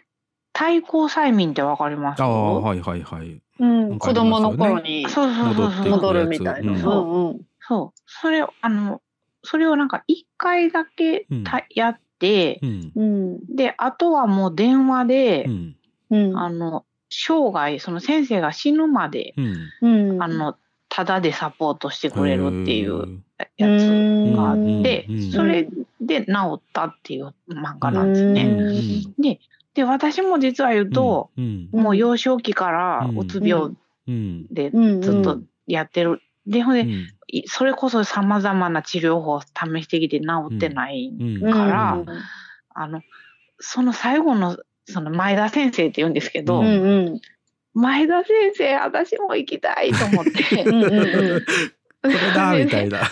対抗催眠ってわかります？ああはいはいはい。うん。子供の頃にそうそうそうそう戻っていく戻るみたいな。ううんんうん。そうそれをあのそれをなんか一回だけた、やってう、んうん。であとはもう電話で、うんうん。あの生涯その先生が死ぬまで、うん。うん。あのただでサポートしてくれるっていうへやつがあって、うんそれで治ったっていう漫画なんですーね。うんでで私も実は言うと、うんもう幼少期からうつ病うんでうん。ずっとやってる。でほんで、うん。いそれこそさまざまな治療法を試してきて治ってない、からうん。あのその最後のその前田先生って言うんですけど、ううんうん。前田先生私も行きたいと思って。うんうんうん。これだみたいな。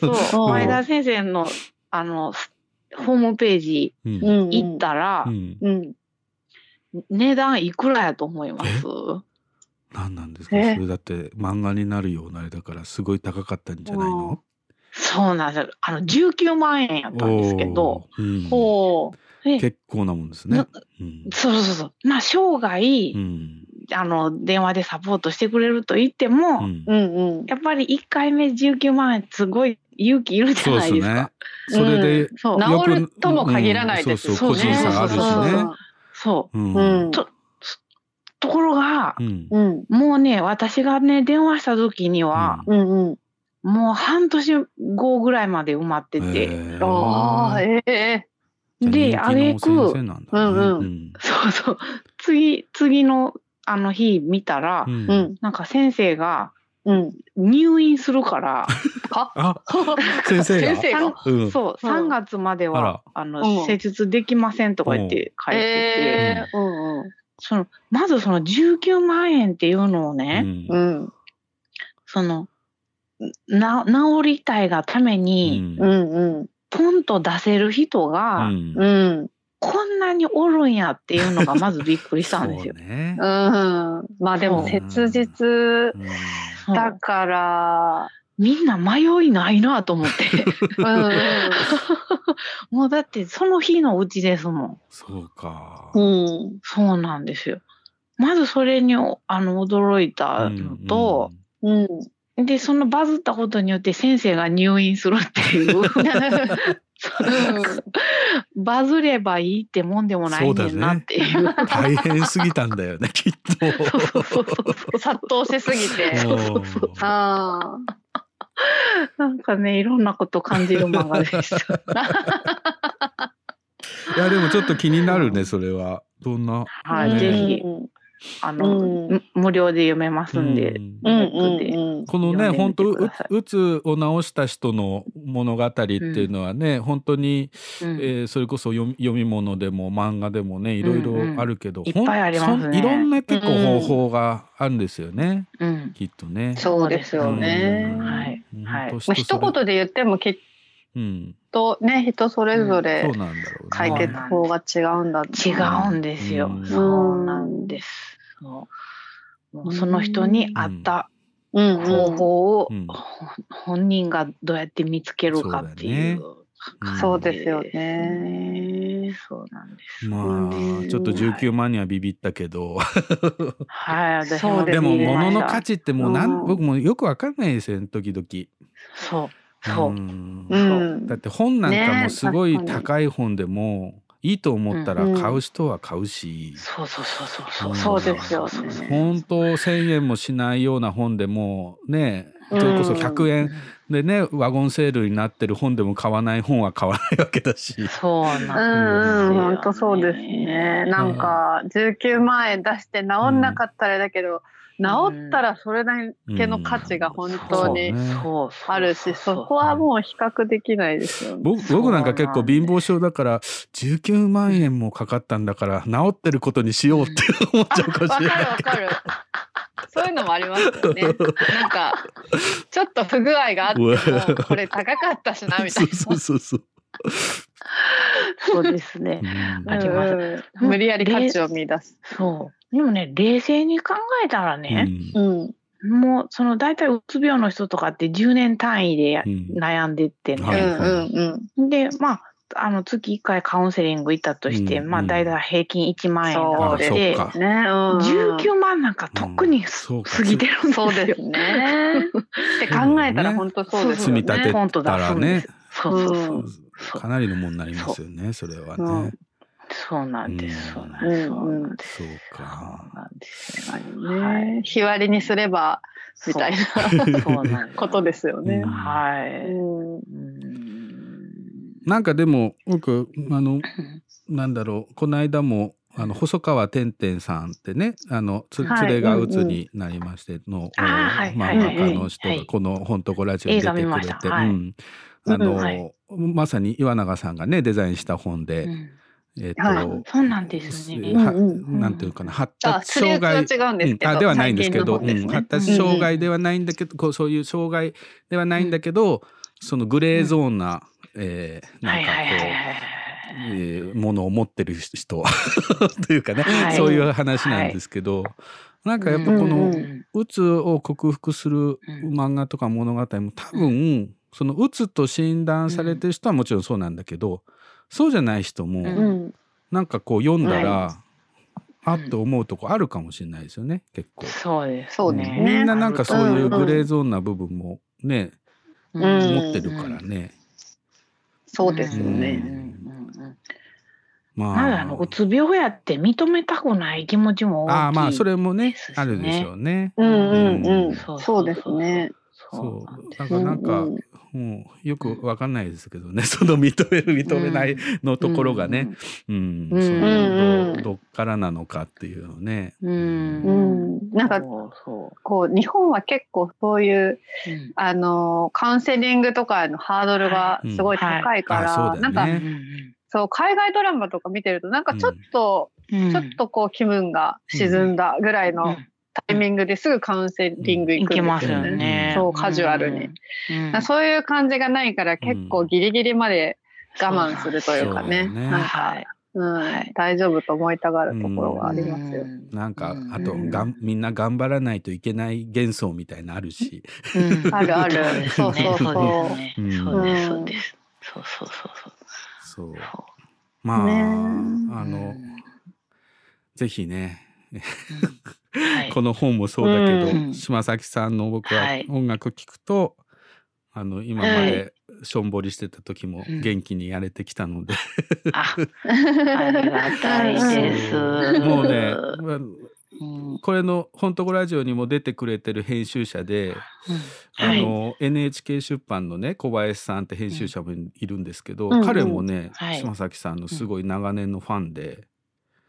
そう、うん前田先生の、あの、ホームページうんうんうん。行ったら、うんうん。値段いくらやと思います？何なんですか？え？それだって漫画になるようなあれだからすごい高かったんじゃないの？そうなんですよ。あの、19万円やったんですけど、うん結構なもんですねな。うんそうそうそう。まあ、生涯、うんあの、電話でサポートしてくれると言っても、うんう。うんうん。やっぱり1回目19万円すごい勇気いるじゃないですか。。それでうん治るとも限らないですうんそうそう個人差あるしね。そう。とところが。もうね、私がね、電話した時には、うんうん。もう半年後ぐらいまで埋まってて、ああ、ええ。で、ああげく、うんうん。うんそうそう、次、次のあの日見たら、うん。うん。なんか先生がうん。入院するから、あ先生が？先生が。うん。そう、うん。3月まであはら、あの、うん。施術できませんとか言って書いてて、ええ。うん。うん。その、まずその19万円っていうのをうね、ん。うん。その、な、治りたいがためうに、ん。うんうん。ポンと出せる人うが、んうん。こんなにおるんやっていうのがまずびっくりしたんですよ そう。ねうん。まあでも切実だから、みんな迷いないなと思って。うんもうだってその日のうちですもん。そうかうん。うん。そうなんですよ。まずそれにあの驚いたのと、うん。で、そのバズったことによって先生が入院するっていう。バズればいいってもんでもないねんなっていう。大変すぎたんだよね きっと。殺到しすぎて。もうあなんかね、いろんなこと感じる漫画でした。いやでもちょっと気になるねそれはどんな。はい、ねぜひ、あの、うん。む無料で読めますんで、うん。うんうんうん。このね本当ううつを治した人の物語っていうのはね、本当に、うん。えーそれこそ読み読み物でも漫画でもねいろいろあるけど、ほんうんうんいっぱいありますね。いろんな結構方法があるんですよね、うん。きっとね。そうですよね。うん。はい。はい。一言で言ってもきっうん、とね、人それぞれそうなんだろうね。解決法が違うんだって違うんですよ。うんそうなんです。そうもうその人に合ったうん方法を、うんほ本人がどうやって見つけるかっていう。うんそうですよね。そうなんです。まあちょっと19万にはビビったけど、はい、私そうでも物の価値ってもうなん、うん僕もよくわかんないですよね時々。そう。そう。ん。うん。だって本なんかもすごい高い本でもいいと思ったらうん買う人は買うし、そうそうそうそうう。んそう。そうですよね。本当1,000円もしないような本でもねそれこそ100円でねワゴンセールになってる本でも買わない本は買わないわけだし。そううなんですよ、ん。うん、本当そうですね。なんか、19万円出して治んなかったらだけど、治ったらそれだけの価値が本当にあるし、そこはもう比較できないですよね。僕僕なんか結構貧乏症だから19万円もかかったんだから治ってることにしようって思っちゃうかもわかるしれない。わかる。そういうのもありますよね。なんか、ちょっと不具合があっても、これ高かったしな、みたいな。そうそうそうそうですね。うんありますうん無理やり価値を見出す。そう。でもね、冷静に考えたらね、うん。もうその大体うつ病の人とかって10年単位でやうん悩んでってね、はいうんうんうん。でまああの月1回カウンセリング行ったとして、うんまあ大体平均1万円そうなのですで、ね、うん。19万なんか特にうか過ぎてるんですよ。そうですね。って考えたら本当そうですよね。積み立てたらねそうそうそう。うんかなりのもんになりますよねそれはうんね。そうなんです。うんそうなんです。うんそうなんです。そうそか。うなんですよ。ね、日割りにすればみたいなそうなんです。ことですよね。はい。うんうんなんかでも僕あのなんだろうこの間もあの細川てんさんってねあのつはい連れが鬱になりましての、漫はい画家の人はいがこの「本とこラジオ」に出てくれて、あの、うんはいまさに岩永さんがねデザインした本で、うんえっ、と、はい。そうなんですね。はうんうんなんていうかな発あ、達障害。うんあではないんですけど、ね。発達障害ではないんだけど、こうそういう障害ではないんだけど、そのグレーゾーンな、えーなんかこう、はいはいはいはい。えーものを持ってる人 というかね、はい。そういう話なんですけど、なんかやっぱこうんのうんうつを克服する漫画とか物語も多分そのうつと診断されてる人はもちろんそうなんだけどそうじゃない人もうんうん。なんかこう読んだら、はあっと思うとこあるかもしれないですよね結構。そうです。そうですねみんななんかそういううんうんグレーゾーンな部分もね、うんうん持ってるからね。そうですよね。うんうんうんうんまあのうつ病やって認めたくない気持ちも大きい。ああまあそれもねですねあるでしょうね。うんうんうん。そうそうですね。そうだなんからなんか、うんもうよくわかんないですけどね。その認める認めないのところがね、うん。うん。どどっからなのかっていうのね。うん。ううん。ん。なんか、そうそこう、日本は結構そういう、う。うん。あの、カウンセリングとかのハードルがすごい高いから、はいね。なんか、ねそう、海外ドラマとか見てると、なんかちょっと、うん。ちょっとこう気分が沈んだぐらいのタイミングですぐカウンセリング行くんいけますですよね。よね。そう、カジュアルに。うん。そういう感じがないから結構ギリギリまで我慢するというかね。そうだねなんか、はい。うんはい大丈夫と思いたがるところがありますよ。なんかうんあとがんみんな頑張らないといけない幻想みたいなのあるし、うんあるある そうそうそうそうそうですそうです。そう。そうそうそうそうそう。そうまあ、ねあのぜひねはい。この本もそうだけど、うん。島崎さんの僕ははい。音楽聴くと、あの今までしょんぼりしてた時も元気にやれてきたので、あ、ありがたいです。もうね、まあこれの「本当ラジオ」にも出てくれてる編集者で、あの NHK 出版のね小林さんって編集者もいるんですけど、彼もね、はい。島崎さんのすごい長年のファンで。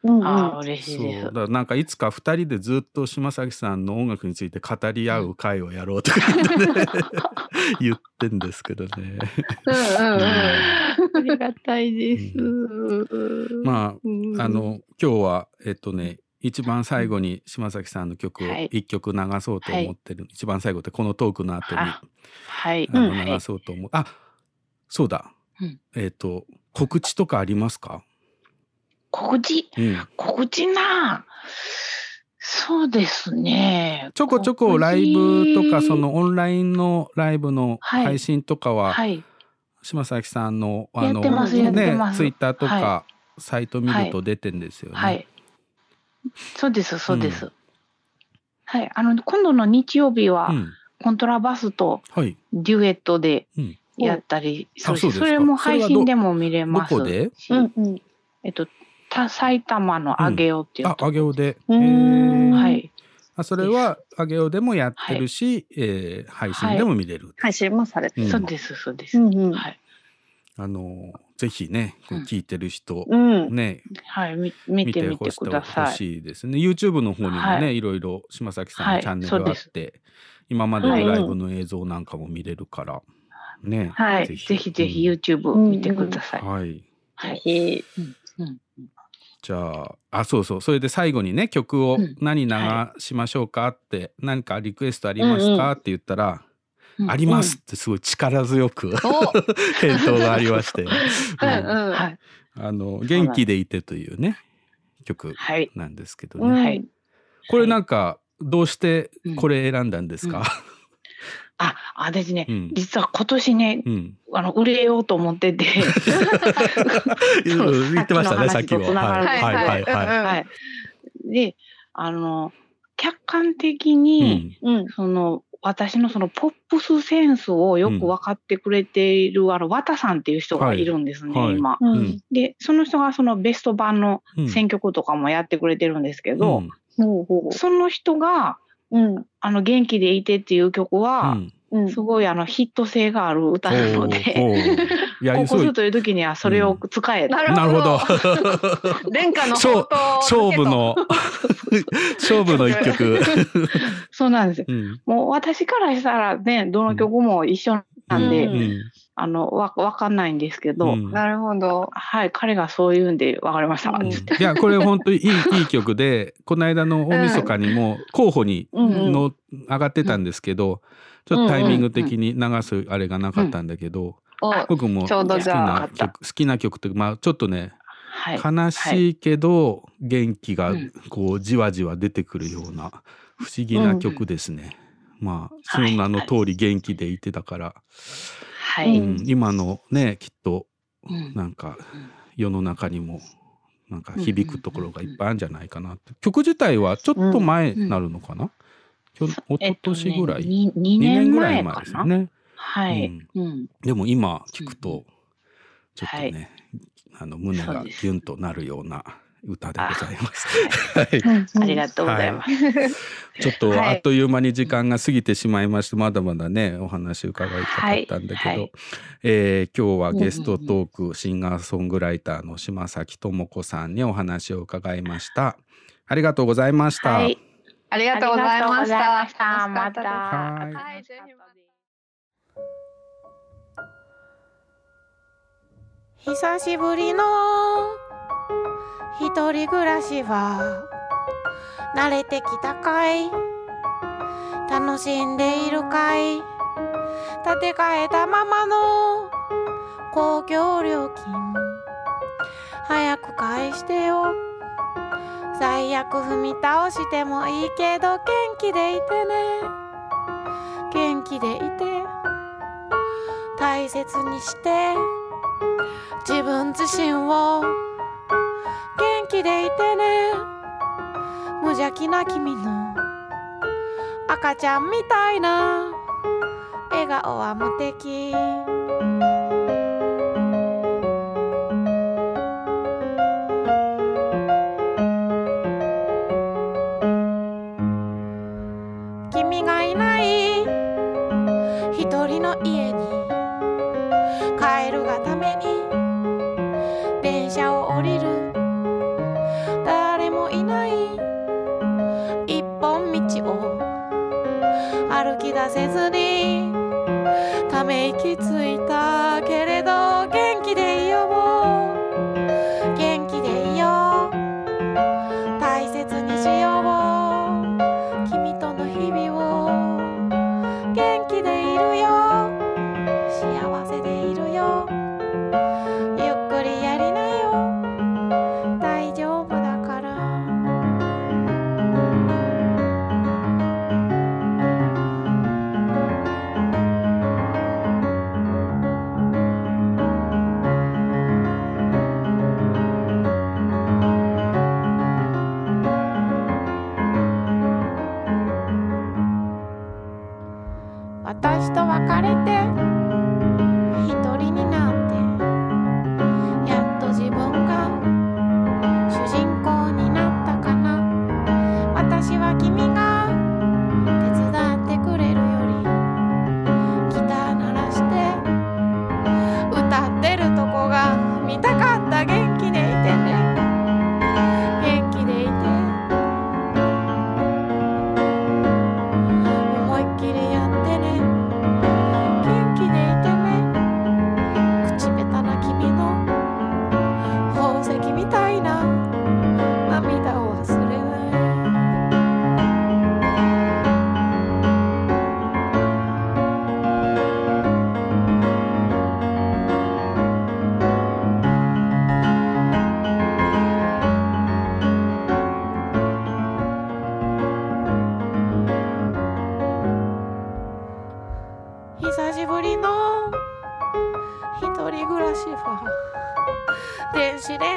あー嬉しいそう。ですだなんかいつか2人でずっと島崎さんの音楽について語り合う会をやろうとか言ってね 言ってんですけどね。ありがたいです。まああの今日はえっとね一番最後に島崎さんの曲をはい。一曲流そうと思ってる、一番最後ってこのトークの後にあはい。あのはい。流そうと思う、あそうだ、うん。えっ、と告知とかありますか、告知、うん、告知な。そうですね。ちょこちょこライブとかそのオンラインのライブのはい配信とかは、はい。島崎さんのあのねツイッターとか、はサイト見ると出てんですよね。はい。そうです、そうです。はい。あの、今度の日曜日は、うんコントラバスとはい。デュエットでうんやったりするし、あそうですかそれも配信でも見れますし。どこで？えっと、た埼玉の上尾っていうあ、あげおで。うーんはい。あ、それはあげおでもやってるし、えー配信でも見れる。配信もされてうんそうです、そうです。はい。あのぜひね、こう聞いてる人、うんね、はい、み見てみてください。ほしいですね。YouTube の方にもね、はいい、ろいろ島崎さんはいのチャンネルがあって、今までのライブの映像なんかも見れるから、ね。はい、ぜひぜひ YouTube 見てください。はい。はい。うんうんじゃあ、あ、そうそう。それで最後にね、曲を何流しましょうかって、何かリクエストありますか、って言ったら、ありますってすごい力強く 返答がありまして、うんはい。あの元気でいてというね曲なんですけどね、はい。これなんかどうしてこれ選んだんですか、あ、私ね、うん。実は今年ね、うん。あの売れようと思ってて、うん言ってましたねさっきはいはいはいはいはい。で、あの客観的に、その私のそのポップスセンスをよく分かってくれている、あの綿さんっていう人がい。るんですね、はい。はい今、うん。でその人がそのベスト版のうん。選曲とかもやってくれてるんですけど、その人が、あの元気でいてっていう曲は、すごいあのヒット性がある歌なので、おうおういやここ そう。するという時にはそれを使えた。なるほど。殿下の勝勝負の 勝負の一曲。そうなんです。よ。うん。もう私からしたらね、どの曲も一緒なんで、うんあの、わ、わかんないんですけど、うんなるほど。はい、彼がそう言うんで、わかりました。つっていやこれ本当にいい いい曲でこの間の大晦日にも候補にうんの上がってたんですけどちょっとタイミング的に流すあれがなかったんだけどお僕もちょうど好きじゃあな曲好きな曲というかまあちょっとねはい。悲しいけど元気がこうじわじわ出てくるような不思議な曲ですね。まあその名の通り元気でいてだから、はい。うん。今のねきっとうん。なんか世の中にもなんか響くところがいっぱいあるんじゃないかなって。曲自体はちょっと前になるのかな、きょ一昨年ぐらい、に二2年ぐらい前かな。前ですよね。はい。うん。でも今聞くとちょっとね、あの胸がギュンとなるような歌でございます。はいありがとうございます。ちょっとはいあっという間に時間が過ぎてしまいまして、まだまだねお話伺いたかったんだけど、はいはいえー今日はゲストトーク、シンガーソングライターの島崎智子さんにお話を伺いました。ありがとうございました。はい。ありがとうございました。したまたはい久しぶりの一人暮らしは慣れてきたかい？楽しんでいるかい？建て替えたままの公共料金。早く返してよ。最悪踏み倒してもいいけど元気でいてね。元気でいて大切にして。自分自身を気でいてね。無邪気な君の赤ちゃんみたいな笑笑顔は無敵。せずにため息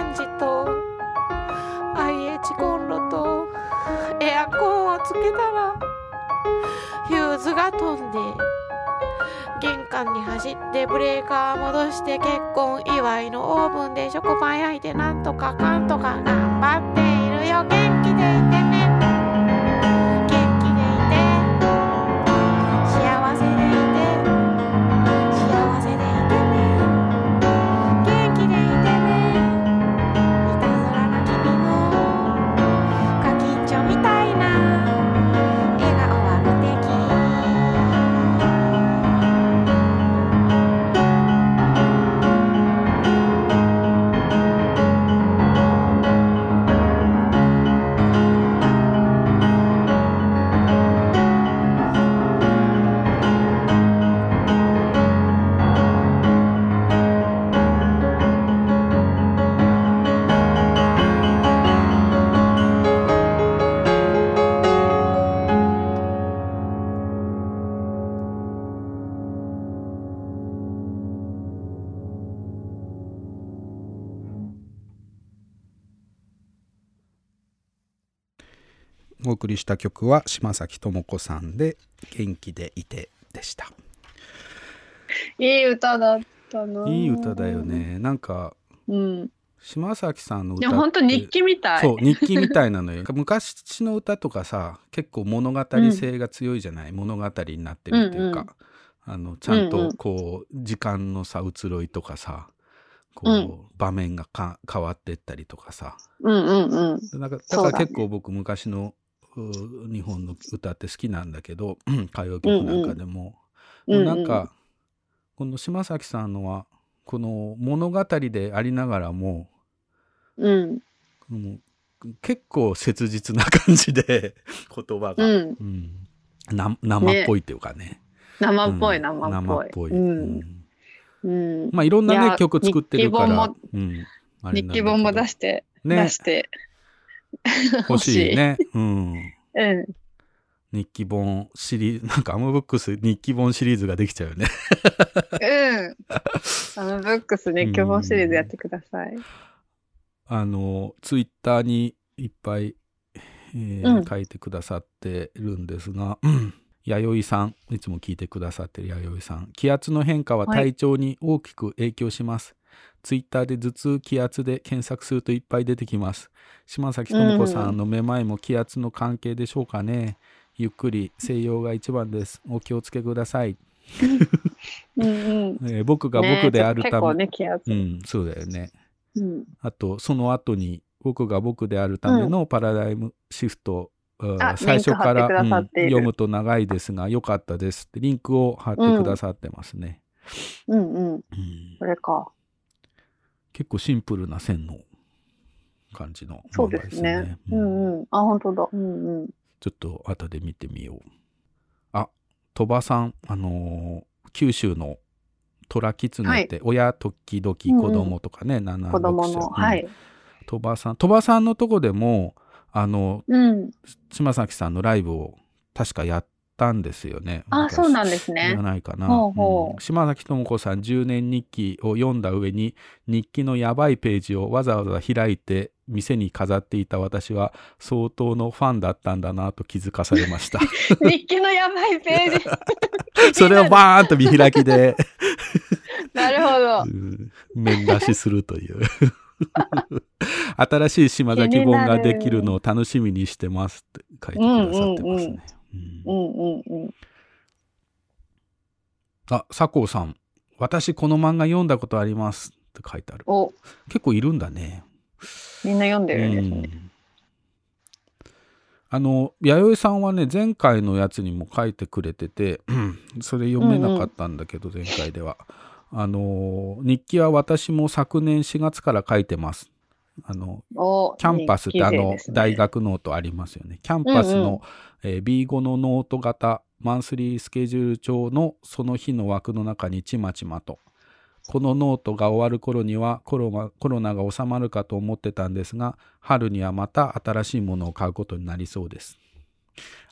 レンジと IH コンロとエアコンをつけたらヒューズが飛んで玄関に走ってブレーカー戻して結婚祝いのオーブンで食パン焼いてなんとかかんとか頑張っているよ。元気でいて。送りした曲は島崎智子さんで「元気でいて」でしたいい歌だったな。いい歌だよ。ねなんかうん。島崎さんので歌本当日記みたい。そう日記みたいなのよ 昔の歌とかさ結構物語性が強いじゃない、物語になってるっていうか、うんうんあのちゃんとうんうんこう時間のさ移ろいとかさこう、うん場面がか変わってったりとかさうんうんうん。なんかだから結構僕昔のう日本の歌って好きなんだけど 歌謡曲なんかでも、うんうん。なんか、この島崎さんのはこの物語でありながらもうん。結構切実な感じで 言葉が、うん。うん。な生っぽいっていうかね。生っぽい、うん。生っぽい。生っぽい。まあいろんないねや曲作ってるから。日記本も出して、ね。出して。欲しいね。うん。うん。日記本シリーズなんかアムブックス日記本シリーズができちゃうよね。うん。あのブックス日記本シリーズやってください。あのツイッターにいっぱい、えーうん。書いてくださってるんですが、うん。弥生さんいつも聞いてくださってる弥生さん。気圧の変化は体調に大きく影響します、ツイッターで頭痛気圧で検索するといっぱい出てきます。島崎智子さんのめまいも気圧の関係でしょうかね、ゆっくり静養が一番です。お気をつけください、うんうん。えー僕が僕であるため、ね結構ね、気圧。うんそうだよね。うん。あとその後に僕が僕であるためのパラダイムシフト、うんあ最初から、うん読むと長いですが良かったです。ってリンクを貼ってくださってますね、うんうん。うん。それか。結構シンプルな線の感じのそうですね。ううんんうん。あ、本当だ。うんうん。ちょっと後で見てみようあ鳥羽さんあのー九州の虎狐って親時々子供とかね、七子供の。六歳はい。鳥羽さん鳥羽さんのとこでもあのうん。島崎さんのライブを確かやったんですよね。あ、そうなんですじねゃ。ないかな、ほうほう。うん。島崎智子さん10年日記を読んだ上に日記のやばいページをわざわざ開いて店に飾っていた私は相当のファンだったんだなと気づかされました。日記のやばいページ。それをバーンと見開きで。なるほど。う。ん。面出しするという。新しい島崎本ができるのを楽しみにしてますって書いてくださってますね、うんうんうんうん。あ、佐藤さん。私この漫画読んだことありますって書いてある。お、結構いるんだね。みんな読んでるんですね。うんあの、弥生さんはね、前回のやつにも書いてくれてて、それ読めなかったんだけど、前回では。あの、日記は私も昨年4月から書いてます。あの、お、キャンパスってあの大学ノートありますよね。キャンパスうんうんの、えー B5 のノート型マンスリースケジュール帳のその日の枠の中にちまちまと。このノートが終わる頃にはコロナコロナが収まるかと思ってたんですが、春にはまた新しいものを買うことになりそうです。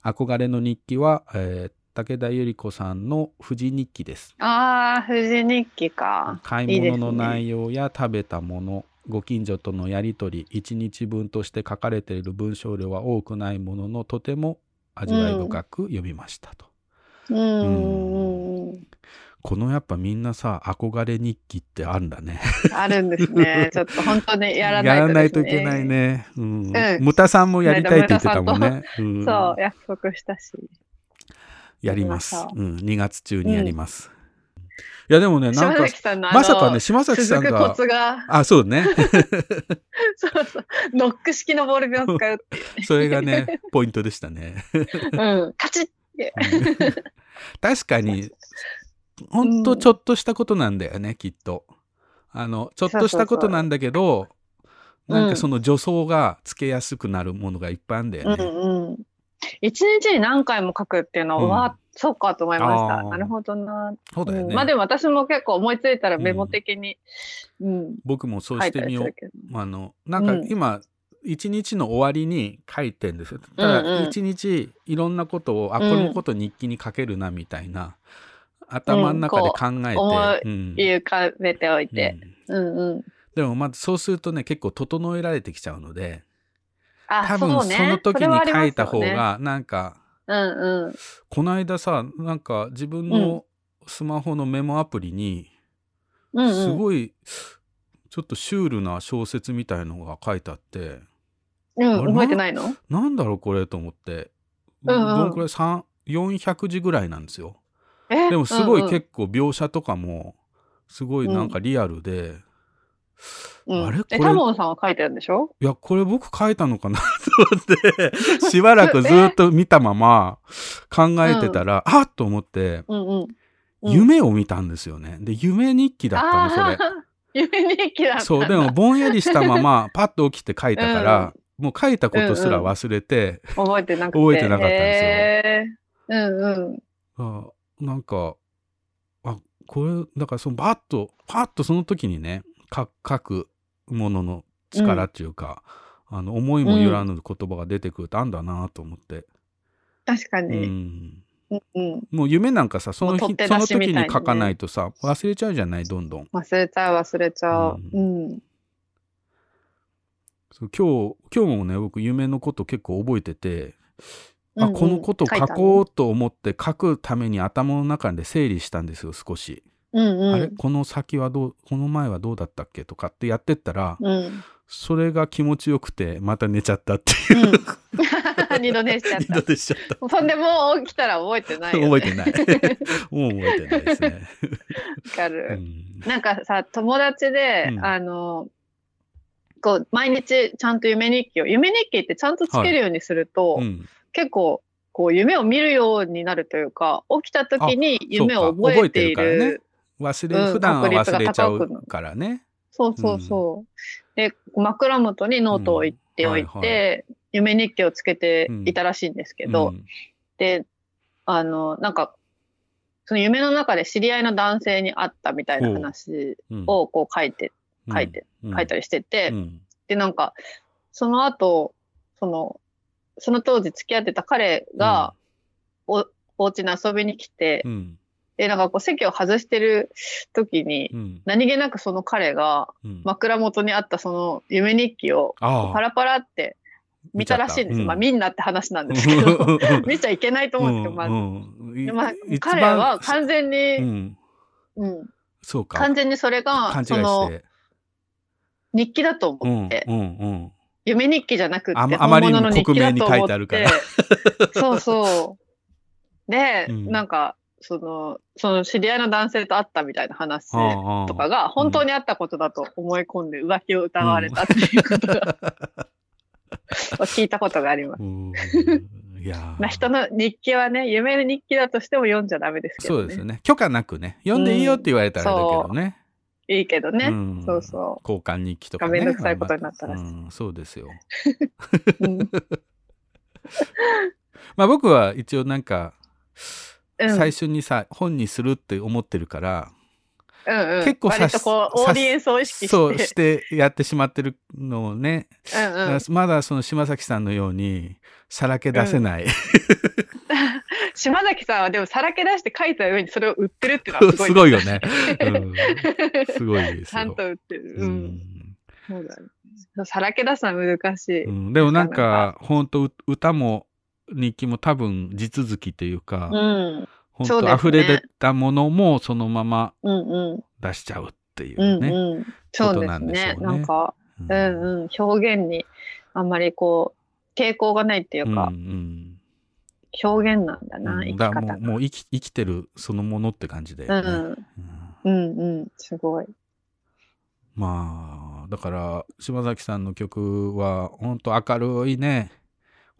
憧れの日記は、えー武田百合子さんの富士日記です。ああ、富士日記か。買い物の内容や食べたものご近所とのやり取り1日分として書かれている文章量は多くないもののとても味わい深く読みましたと、うん。うん。うん。このやっぱみんなさ憧れ日記ってあるんだね。あるんですね。ちょっと本当にやらないと、やらね。ないといけないね、うん。うん。ムタさんもやりたいって言ってたもんね、うん。そう、約束したし。やります。う。ん、2月中にやります、いやでもねなん島か崎さんのまさかね島崎さんがコツが、あそうね そうそう、ノック式のボールペンを使うっていう。それがねポイントでしたねうん、カチッって。確かに、ほんとちょっとしたことなんだよね、きっと。あの、ちょっとしたことなんだけど、そうそうなんかその助走がつけやすくなるものがいっぱいあるんだうよね。んうん。一日に何回も書くっていうのは、うんわそうかと思いました。なるほどな。そうだよね。うんまあでも私も結構思いついたらメモ的に、うん、僕もそうしたてみようりする。けど。あの、なんかうん今、一日の終わりに書いてんですよ。たうんうんだ一日いろんなことを、あ、こうんのこと日記に書けるなみたいな、頭の中で考えて、思うんい浮かべておいて。うんうんうん。でもまずそうするとね、結構整えられてきちゃうので、あ、多分その時に書いた方ね。が、なんか、うんうん。この間さなんか自分のスマホのメモアプリにすごいちょっとシュールな小説みたいのが書いてあってうん、あれ覚えてないの？なんだろうこれと思って。うんうん。どんくらい？3 400字ぐらいなんですよ。えでもすごい結構描写とかもすごいなんかリアルで、うんえ、あれ？これ？タモンさんは書いてるんでしょ？いやこれ僕書いたのかなと思って しばらくずっと見たまま考えてたら、あっと思ってうんうん。うん夢を見たんですよね。で、夢日記だったの、それ。夢日記だった。そう、でもぼんやりしたまま、パッと起きて書いたから、もう書いたことすら忘れて、覚えてなくて。覚えてなかったんですようんうん。あなんか、あ、これ、だからそのバッと、パッとその時にね、か書くものの力っていうか、あの、思いもよらぬ言葉が出てくるとあんだなと思って。う確かに。ん。うんうん。もう夢なんかさ、その日、もう取ってその時に書かないとさ、忘れちゃうじゃない、どんどん。忘れちゃう忘れちゃう。うん。そう今日今日もね僕夢のこと結構覚えててあうんうんこのこと書いたの書こうと思って書くために頭の中で整理したんですよ少し、うんうん。あれ？この先はどうこの前はどうだったっけとかってやってったら、うん。それが気持ちよくてまた寝ちゃったっていう、二度寝しちゃっ二た度。寝しちゃったそんでもう起きたら覚えてないよ、ね。覚えてないもう覚えてないですね、わかる。うんなんかさ、友達で、うんあの、こう、毎日ちゃんと夢日記を、夢日記ってちゃんとつけるようにすると、うん結構、こう、夢を見るようになるというか、起きた時に夢を覚えている。忘れ、うん普段は忘れちゃうるからね。そうそうそう。で、枕元にノートを置いておいて、うん。はい夢日記をつけていたらしいんですけど、うん。で、あの、なんか、その夢の中で知り合いの男性に会ったみたいな話う。んをこう書いて、うん。書いて、うん。書いたりしてて、うん。で、なんか、その後、その、その当時付き合ってた彼が、お、お家に遊びに来て、うんで、なんかこう席を外してる時に、うん。何気なくその彼がうん。枕元にあったその夢日記をパラパラって見たらしいんですうん。まあ見んなって話なんですけど、見ちゃいけないと思うんですけど、まあ、うん。うんでまあい彼は完全うに、ん。うん、そうか。完全にそれがその日記だとうん思って、うんうん夢日記じゃなくって、あまあまりにも本物の日記だと思克明に書いてあるから。っ てそうそう。で、うん。なんか、その、その知り合いの男性と会ったみたいな話ああとかが本当にあったことだと思い込んで浮気を疑われたっていう。ことが、聞いたことがあります。うん。いやー。まあ人の日記はね、夢の日記だとしても読んじゃダメですけどね。そうですよね。許可なくね。読んでいいよって言われたらあれだけどね、いいけどね。うん。そうそ交換日記とかね。がめんどくさいことになったらうん。そうですよ。う。うん。まあ僕は一応なんかうん最初にさ、本にするって思ってるからうんうん。結構さオーディエンスを意識して。そうしてやってしまってるのをね、うんうんまだその島崎さんのようにさらけ出せない、島崎さんはでもさらけ出して書いた上にそれを売ってるってのは すごい。すごいよね、うん すごいですよちゃんと売ってる。う。うんんそうだね。さらけ出すのは難しい。うんでもなんか本当歌も日記も多分地続きというか、うん。本当溢れ出たものもそのままうんうん。出しちゃうっていううんね。うん。そうですね。ねなんか、うんうん。表現にあんまりこう、抵抗がないっていうかう、ん表現なんだうんな、生き方が。もうもう生き生きてるそのものって感じだよね。うん。うんうん。すごい。まあだから島崎さんの曲は本当明るいね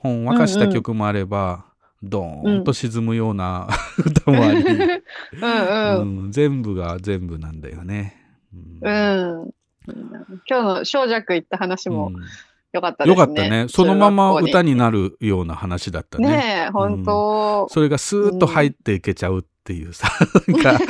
ほんわかした曲もあれば、ドーンと沈むような 歌もあり、うんうん。うん全部が全部なんだよね。うん。今日の小弱言った話もうんよかったですね。よかったね。そのまま歌に。になるような話だったね。ねえ、本当。それがスーッと入っていけちゃうっていうさ、なんか、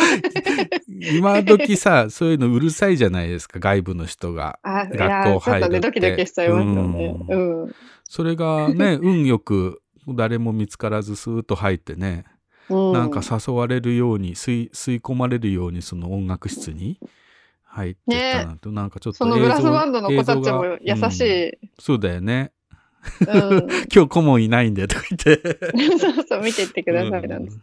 今時さ、そういうのうるさいじゃないですか、外部の人が。学校入るってとね、ドキドキしちゃいますよね。うん。それがね、運よく誰も見つからずスーッと入ってね、うんなんか誘われるように吸い、吸い込まれるようにその音楽室に入ってったなんて、なんかちょっとそのブラスバンドの子たちも優しい。うんそうだよね。うん。今日顧問いないんでとか言って。そうそう、見てってください、なんつっ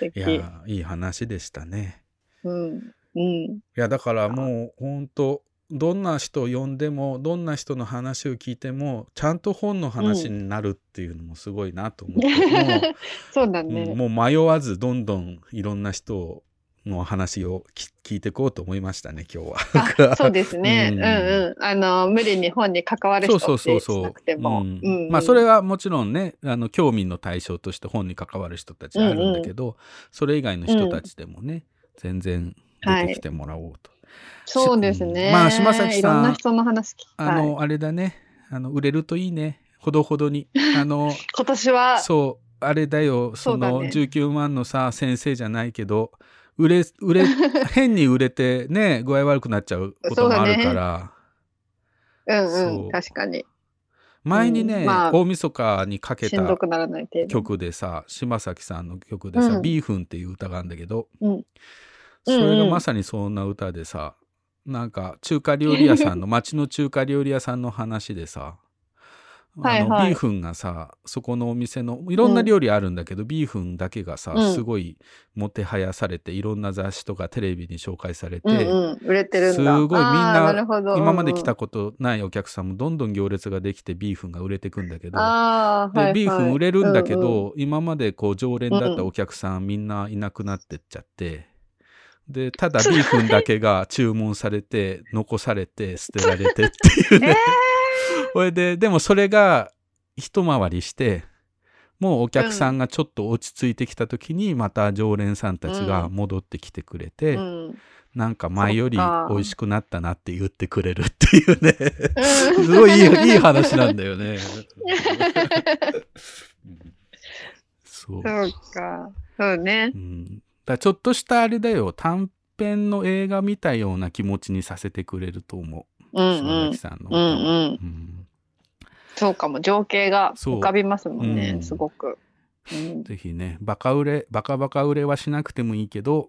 て。いや、いい話でしたね。うん。うん。いやだからもう本当どんな人を呼んでもどんな人の話を聞いてもちゃんと本の話になるっていうのもすごいなと思って、そうだもう,うん、ね。もう迷わずどんどんいろんな人の話をき聞いていこうと思いましたね今日は。あそうですね。う うんんうん。あの、無理に本に関わる人ってしなそうそうくても。うんうんうんまあそれはもちろんねあの興味の対象として本に関わる人たちあるんだけど、それ以外の人たちでもね、全然出てきてもらおうと。そうですね。まあ島崎さんいろんな人の話聞きたい。あの、あれだね。あの、売れるといいね。ほどほどに。あの、今年は、そう、あれだよ。そのそうだね19万のさ、先生じゃないけど、売れ、売れ、変に売れてね、具合悪くなっちゃうこともあるから。うんそううん、確かに。前にね、うんまあ大晦日にかけた。曲でさ、島崎さんの曲でさ、うんビーフンっていう歌があるんだけど、うん。それうんうんがまさにそんな歌でさ、なんか中華料理屋さんの 町の中華料理屋さんの話でさはいはい。あのビーフンがさそこのお店のいろんな料理あるんだけど、ビーフンだけがさ、うん。すごいもてはやされていろんな雑誌とかテレビに紹介されて、うんうん、売れてるんだ。すごいみんな今まで来うんたことないお客さんもどんどん行列ができてビーフンが売れてくんだけど、はいはい。でビーフン売れるんだけど、うんうん。今までこう常連だったうん。お客さんみんないなくなってっちゃってでただビーフンだけが注文されて残されて捨てられてっていうね、それででもそれが一回りしてもうお客さんがちょっと落ち着いてきた時にまた常連さんたちが戻ってきてくれて、うん。なんか前より美味しくなったなって言ってくれるっていうね。すごいいいいい話なんだよね。そう。そうか。そうね。うん、だちょっとしたあれだよ短編の映画見たような気持ちにさせてくれると思う、うん島崎さんのうん。うんうん。うんそうかも。情景が浮かびますもんね。うんすごく。うん。ぜひねバカ売れバカバカ売れはしなくてもいいけど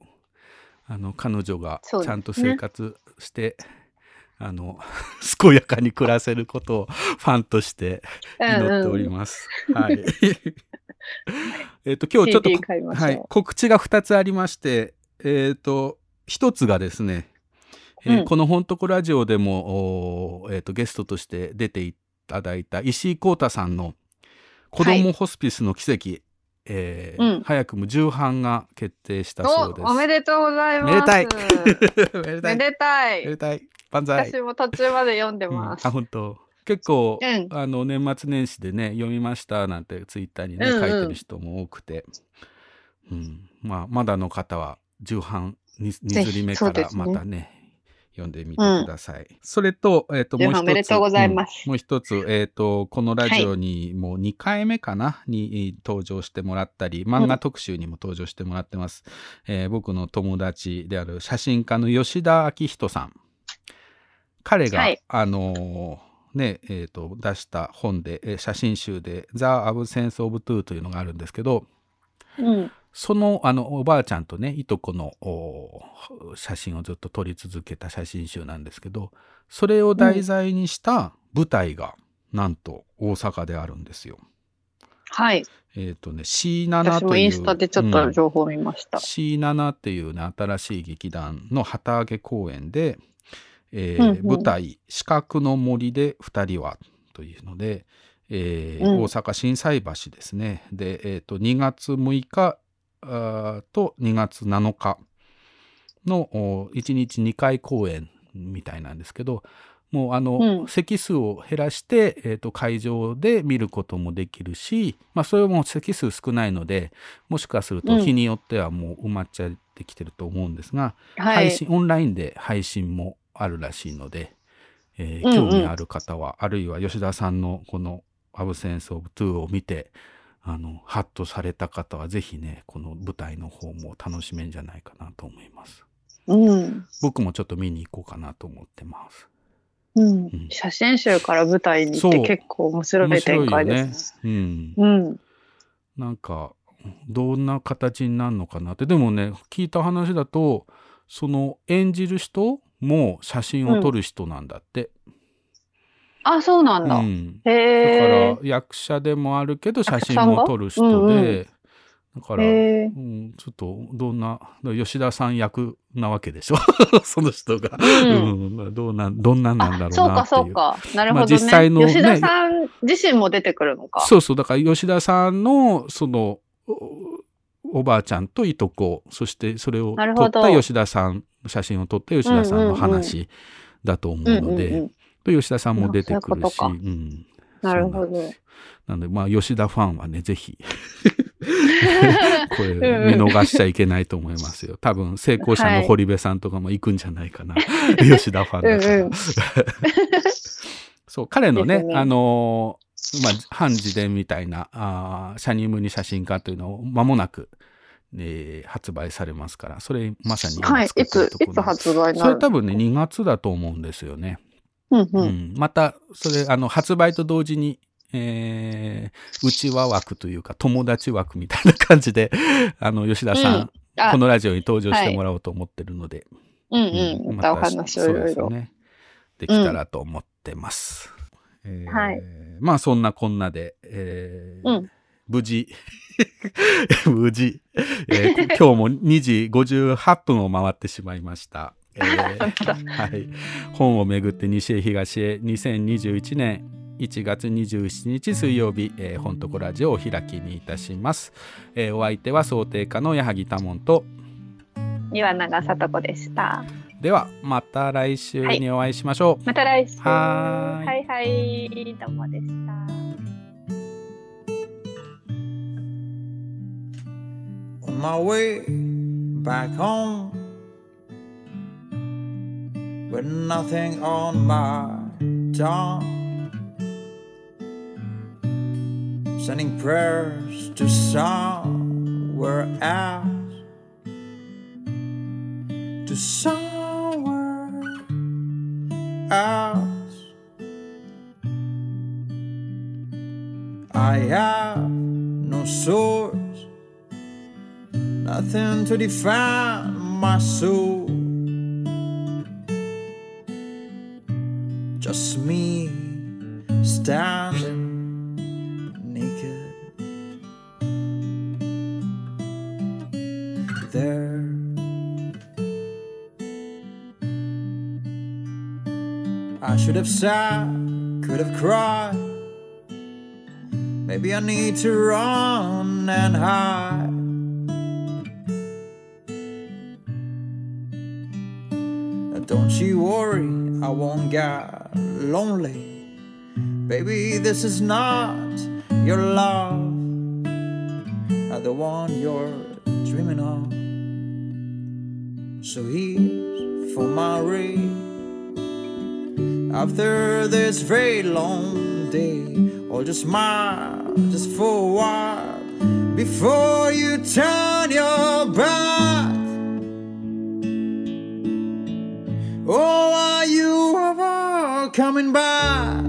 あの彼女がちゃんと生活して、あの 健やかに暮らせることをファンとして祈っております。はい。えっと今日ちょっとはい、告知が2つありまして、えっ、と1つがですね、えーうん。この「ほんとこラジオ」でも、えー、とゲストとして出ていただいた石井浩太さんの「子どもホスピスの奇跡」えーうん。早くも重版が決定したそうです。お、おめでとうございます。めでたい。めでたい。めでたい。めでたい。万歳。私も途中まで読んでます。うん。あ本当結構、うん。あの年末年始でね読みましたなんてツイッターにね、うんうん。書いてる人も多くて、うん。まあ、まだの方は重版にぜひ2釣り目からまたね読んでみてください。それと,、えー、ともう一つおめでとうございます。うん。もう一つ、えー、とこのラジオにもう2回目かな、に登場してもらったり漫画特集にも登場してもらってます。えー僕の友達である写真家の吉田明人さん。彼が、はい。あのーねえーと出した本で、えー写真集で「The Absence of Two」というのがあるんですけどうん。そのあのおばあちゃんとねいとこのお写真をずっと撮り続けた写真集なんですけどそれを題材にした舞台が、なんと大阪であるんですよ。はい。えっ、とね C7 というインスタでちょっうんと情報を見ました。C7 っていうね新しい劇団の旗揚げ公演で、えーうんうん。舞台「四角の森で二人は」というので、えーうん。大阪心斎橋ですね。で、えー、と2月6日と2月7日のお1日2回公演みたいなんですけどもうあの、うん。席数を減らして、えー、と会場で見ることもできるし、まあ、それも席数少ないのでもしかするとうん。日によってはもう埋まっちゃってきてると思うんですが、はい。配信オンラインで配信もあるらしいので、えーうんうん興味ある方は、あるいは吉田さんのこの「アブセンス・オブ・トゥー」を見てあのハッとされた方はぜひねこの舞台の方も楽しめんじゃないかなと思いますうん。僕もちょっと見に行こうかなと思ってますうん。写真集から舞台にって結構面白い展開ですね。うんうん。なんかどんな形になるのかなってでもね聞いた話だとその演じる人も写真を撮る人なんだって、あ、そうなんだ。うん。へだえか。ら役者でもあるけど写真も撮る人で、うんうん。だから、うん、ちょっとどんな吉田さん役なわけでしょ？その人が、うん。うん。どうなんどんなんなんだろうそうかなっていう。そうか。なるほまあどね。実際のね。吉田さん自身も出てくるのか。そうそう。だから吉田さんのそのおおばあちゃんといとこそしてそれを撮った吉田さん写真を撮った吉田さんの話だと思うのうんうんうでん。と吉田さんも出てくるし、そうん、なるほど。なのでまあ吉田ファンはねぜひ これ見逃しちゃいけないと思いますよ。多分成功者の堀部さんとかも行くんじゃないかな、吉田ファンだから。うんうん。そう彼のねね。あのーまあ、半自伝みたいなあーシャニムニ写真家というのを間もなく、えー発売されますからそれまさに今はい。作ってるいつ、いつ発売なるれ多分ね2月だと思うんですよね。うんう。うんん、またそれあの発売と同時に、えー、内輪枠というか友達枠みたいな感じで あの吉田さん、うんあこのラジオに登場してもらおうと思ってるので、うんうん。またお話をいろいろ。ねできたらと思ってます。ええーはいまあそんなこんなで、えーうん無事 無事、えー 今日も2時58分を回ってしまいました。えーはい、本をめぐって西へ東へ2021年1月27日水曜日、えー、本とこラジオをお開きにいたします。えーお相手は想定家の矢作多門と岩永さ子でした。ではまた来週にお会いしましょう。また来週。はーいはいはい。どうもでした。My way back home with nothing on my tongue. Sending prayers to somewhere else, to somewhere else. I have no source nothing to define my soul. Just me standing naked there. I should have sat, could have cried. Maybe I need to run and hide. Don't you worry, I won't get lonely. Baby, this is not your love, not the one you're dreaming of. So here's for my ring. After this very long day, or just smile just for a while before you turn your back. Oh, are you ever coming back?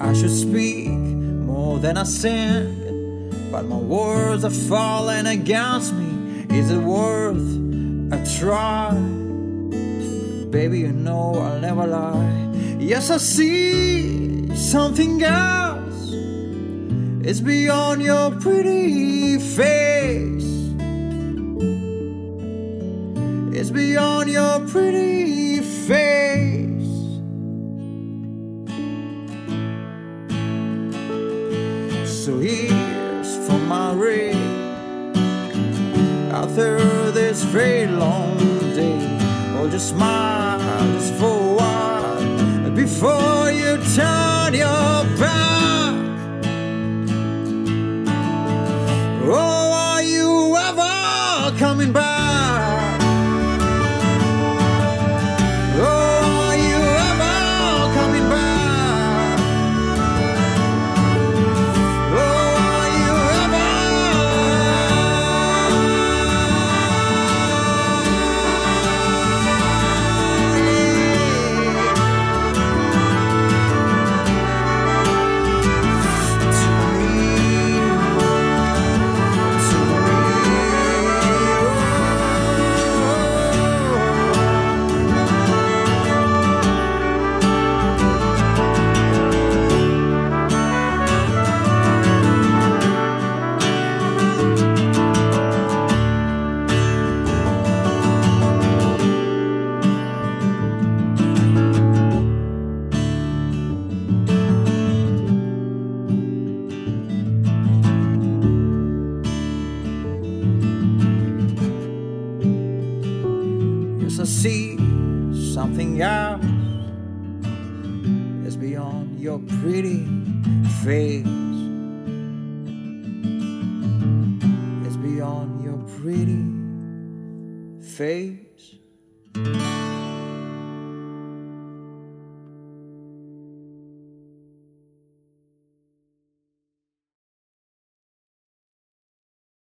I should speak more than I sing, but my words are falling against me. Is it worth a try? Baby, you know I'll never lie. Yes, I see something else. is beyond your pretty face. It's beyond your pretty face. So here's for my ring after this very long day. Oh, just smile just for while before you turn your back. Face. It's beyond your pretty face.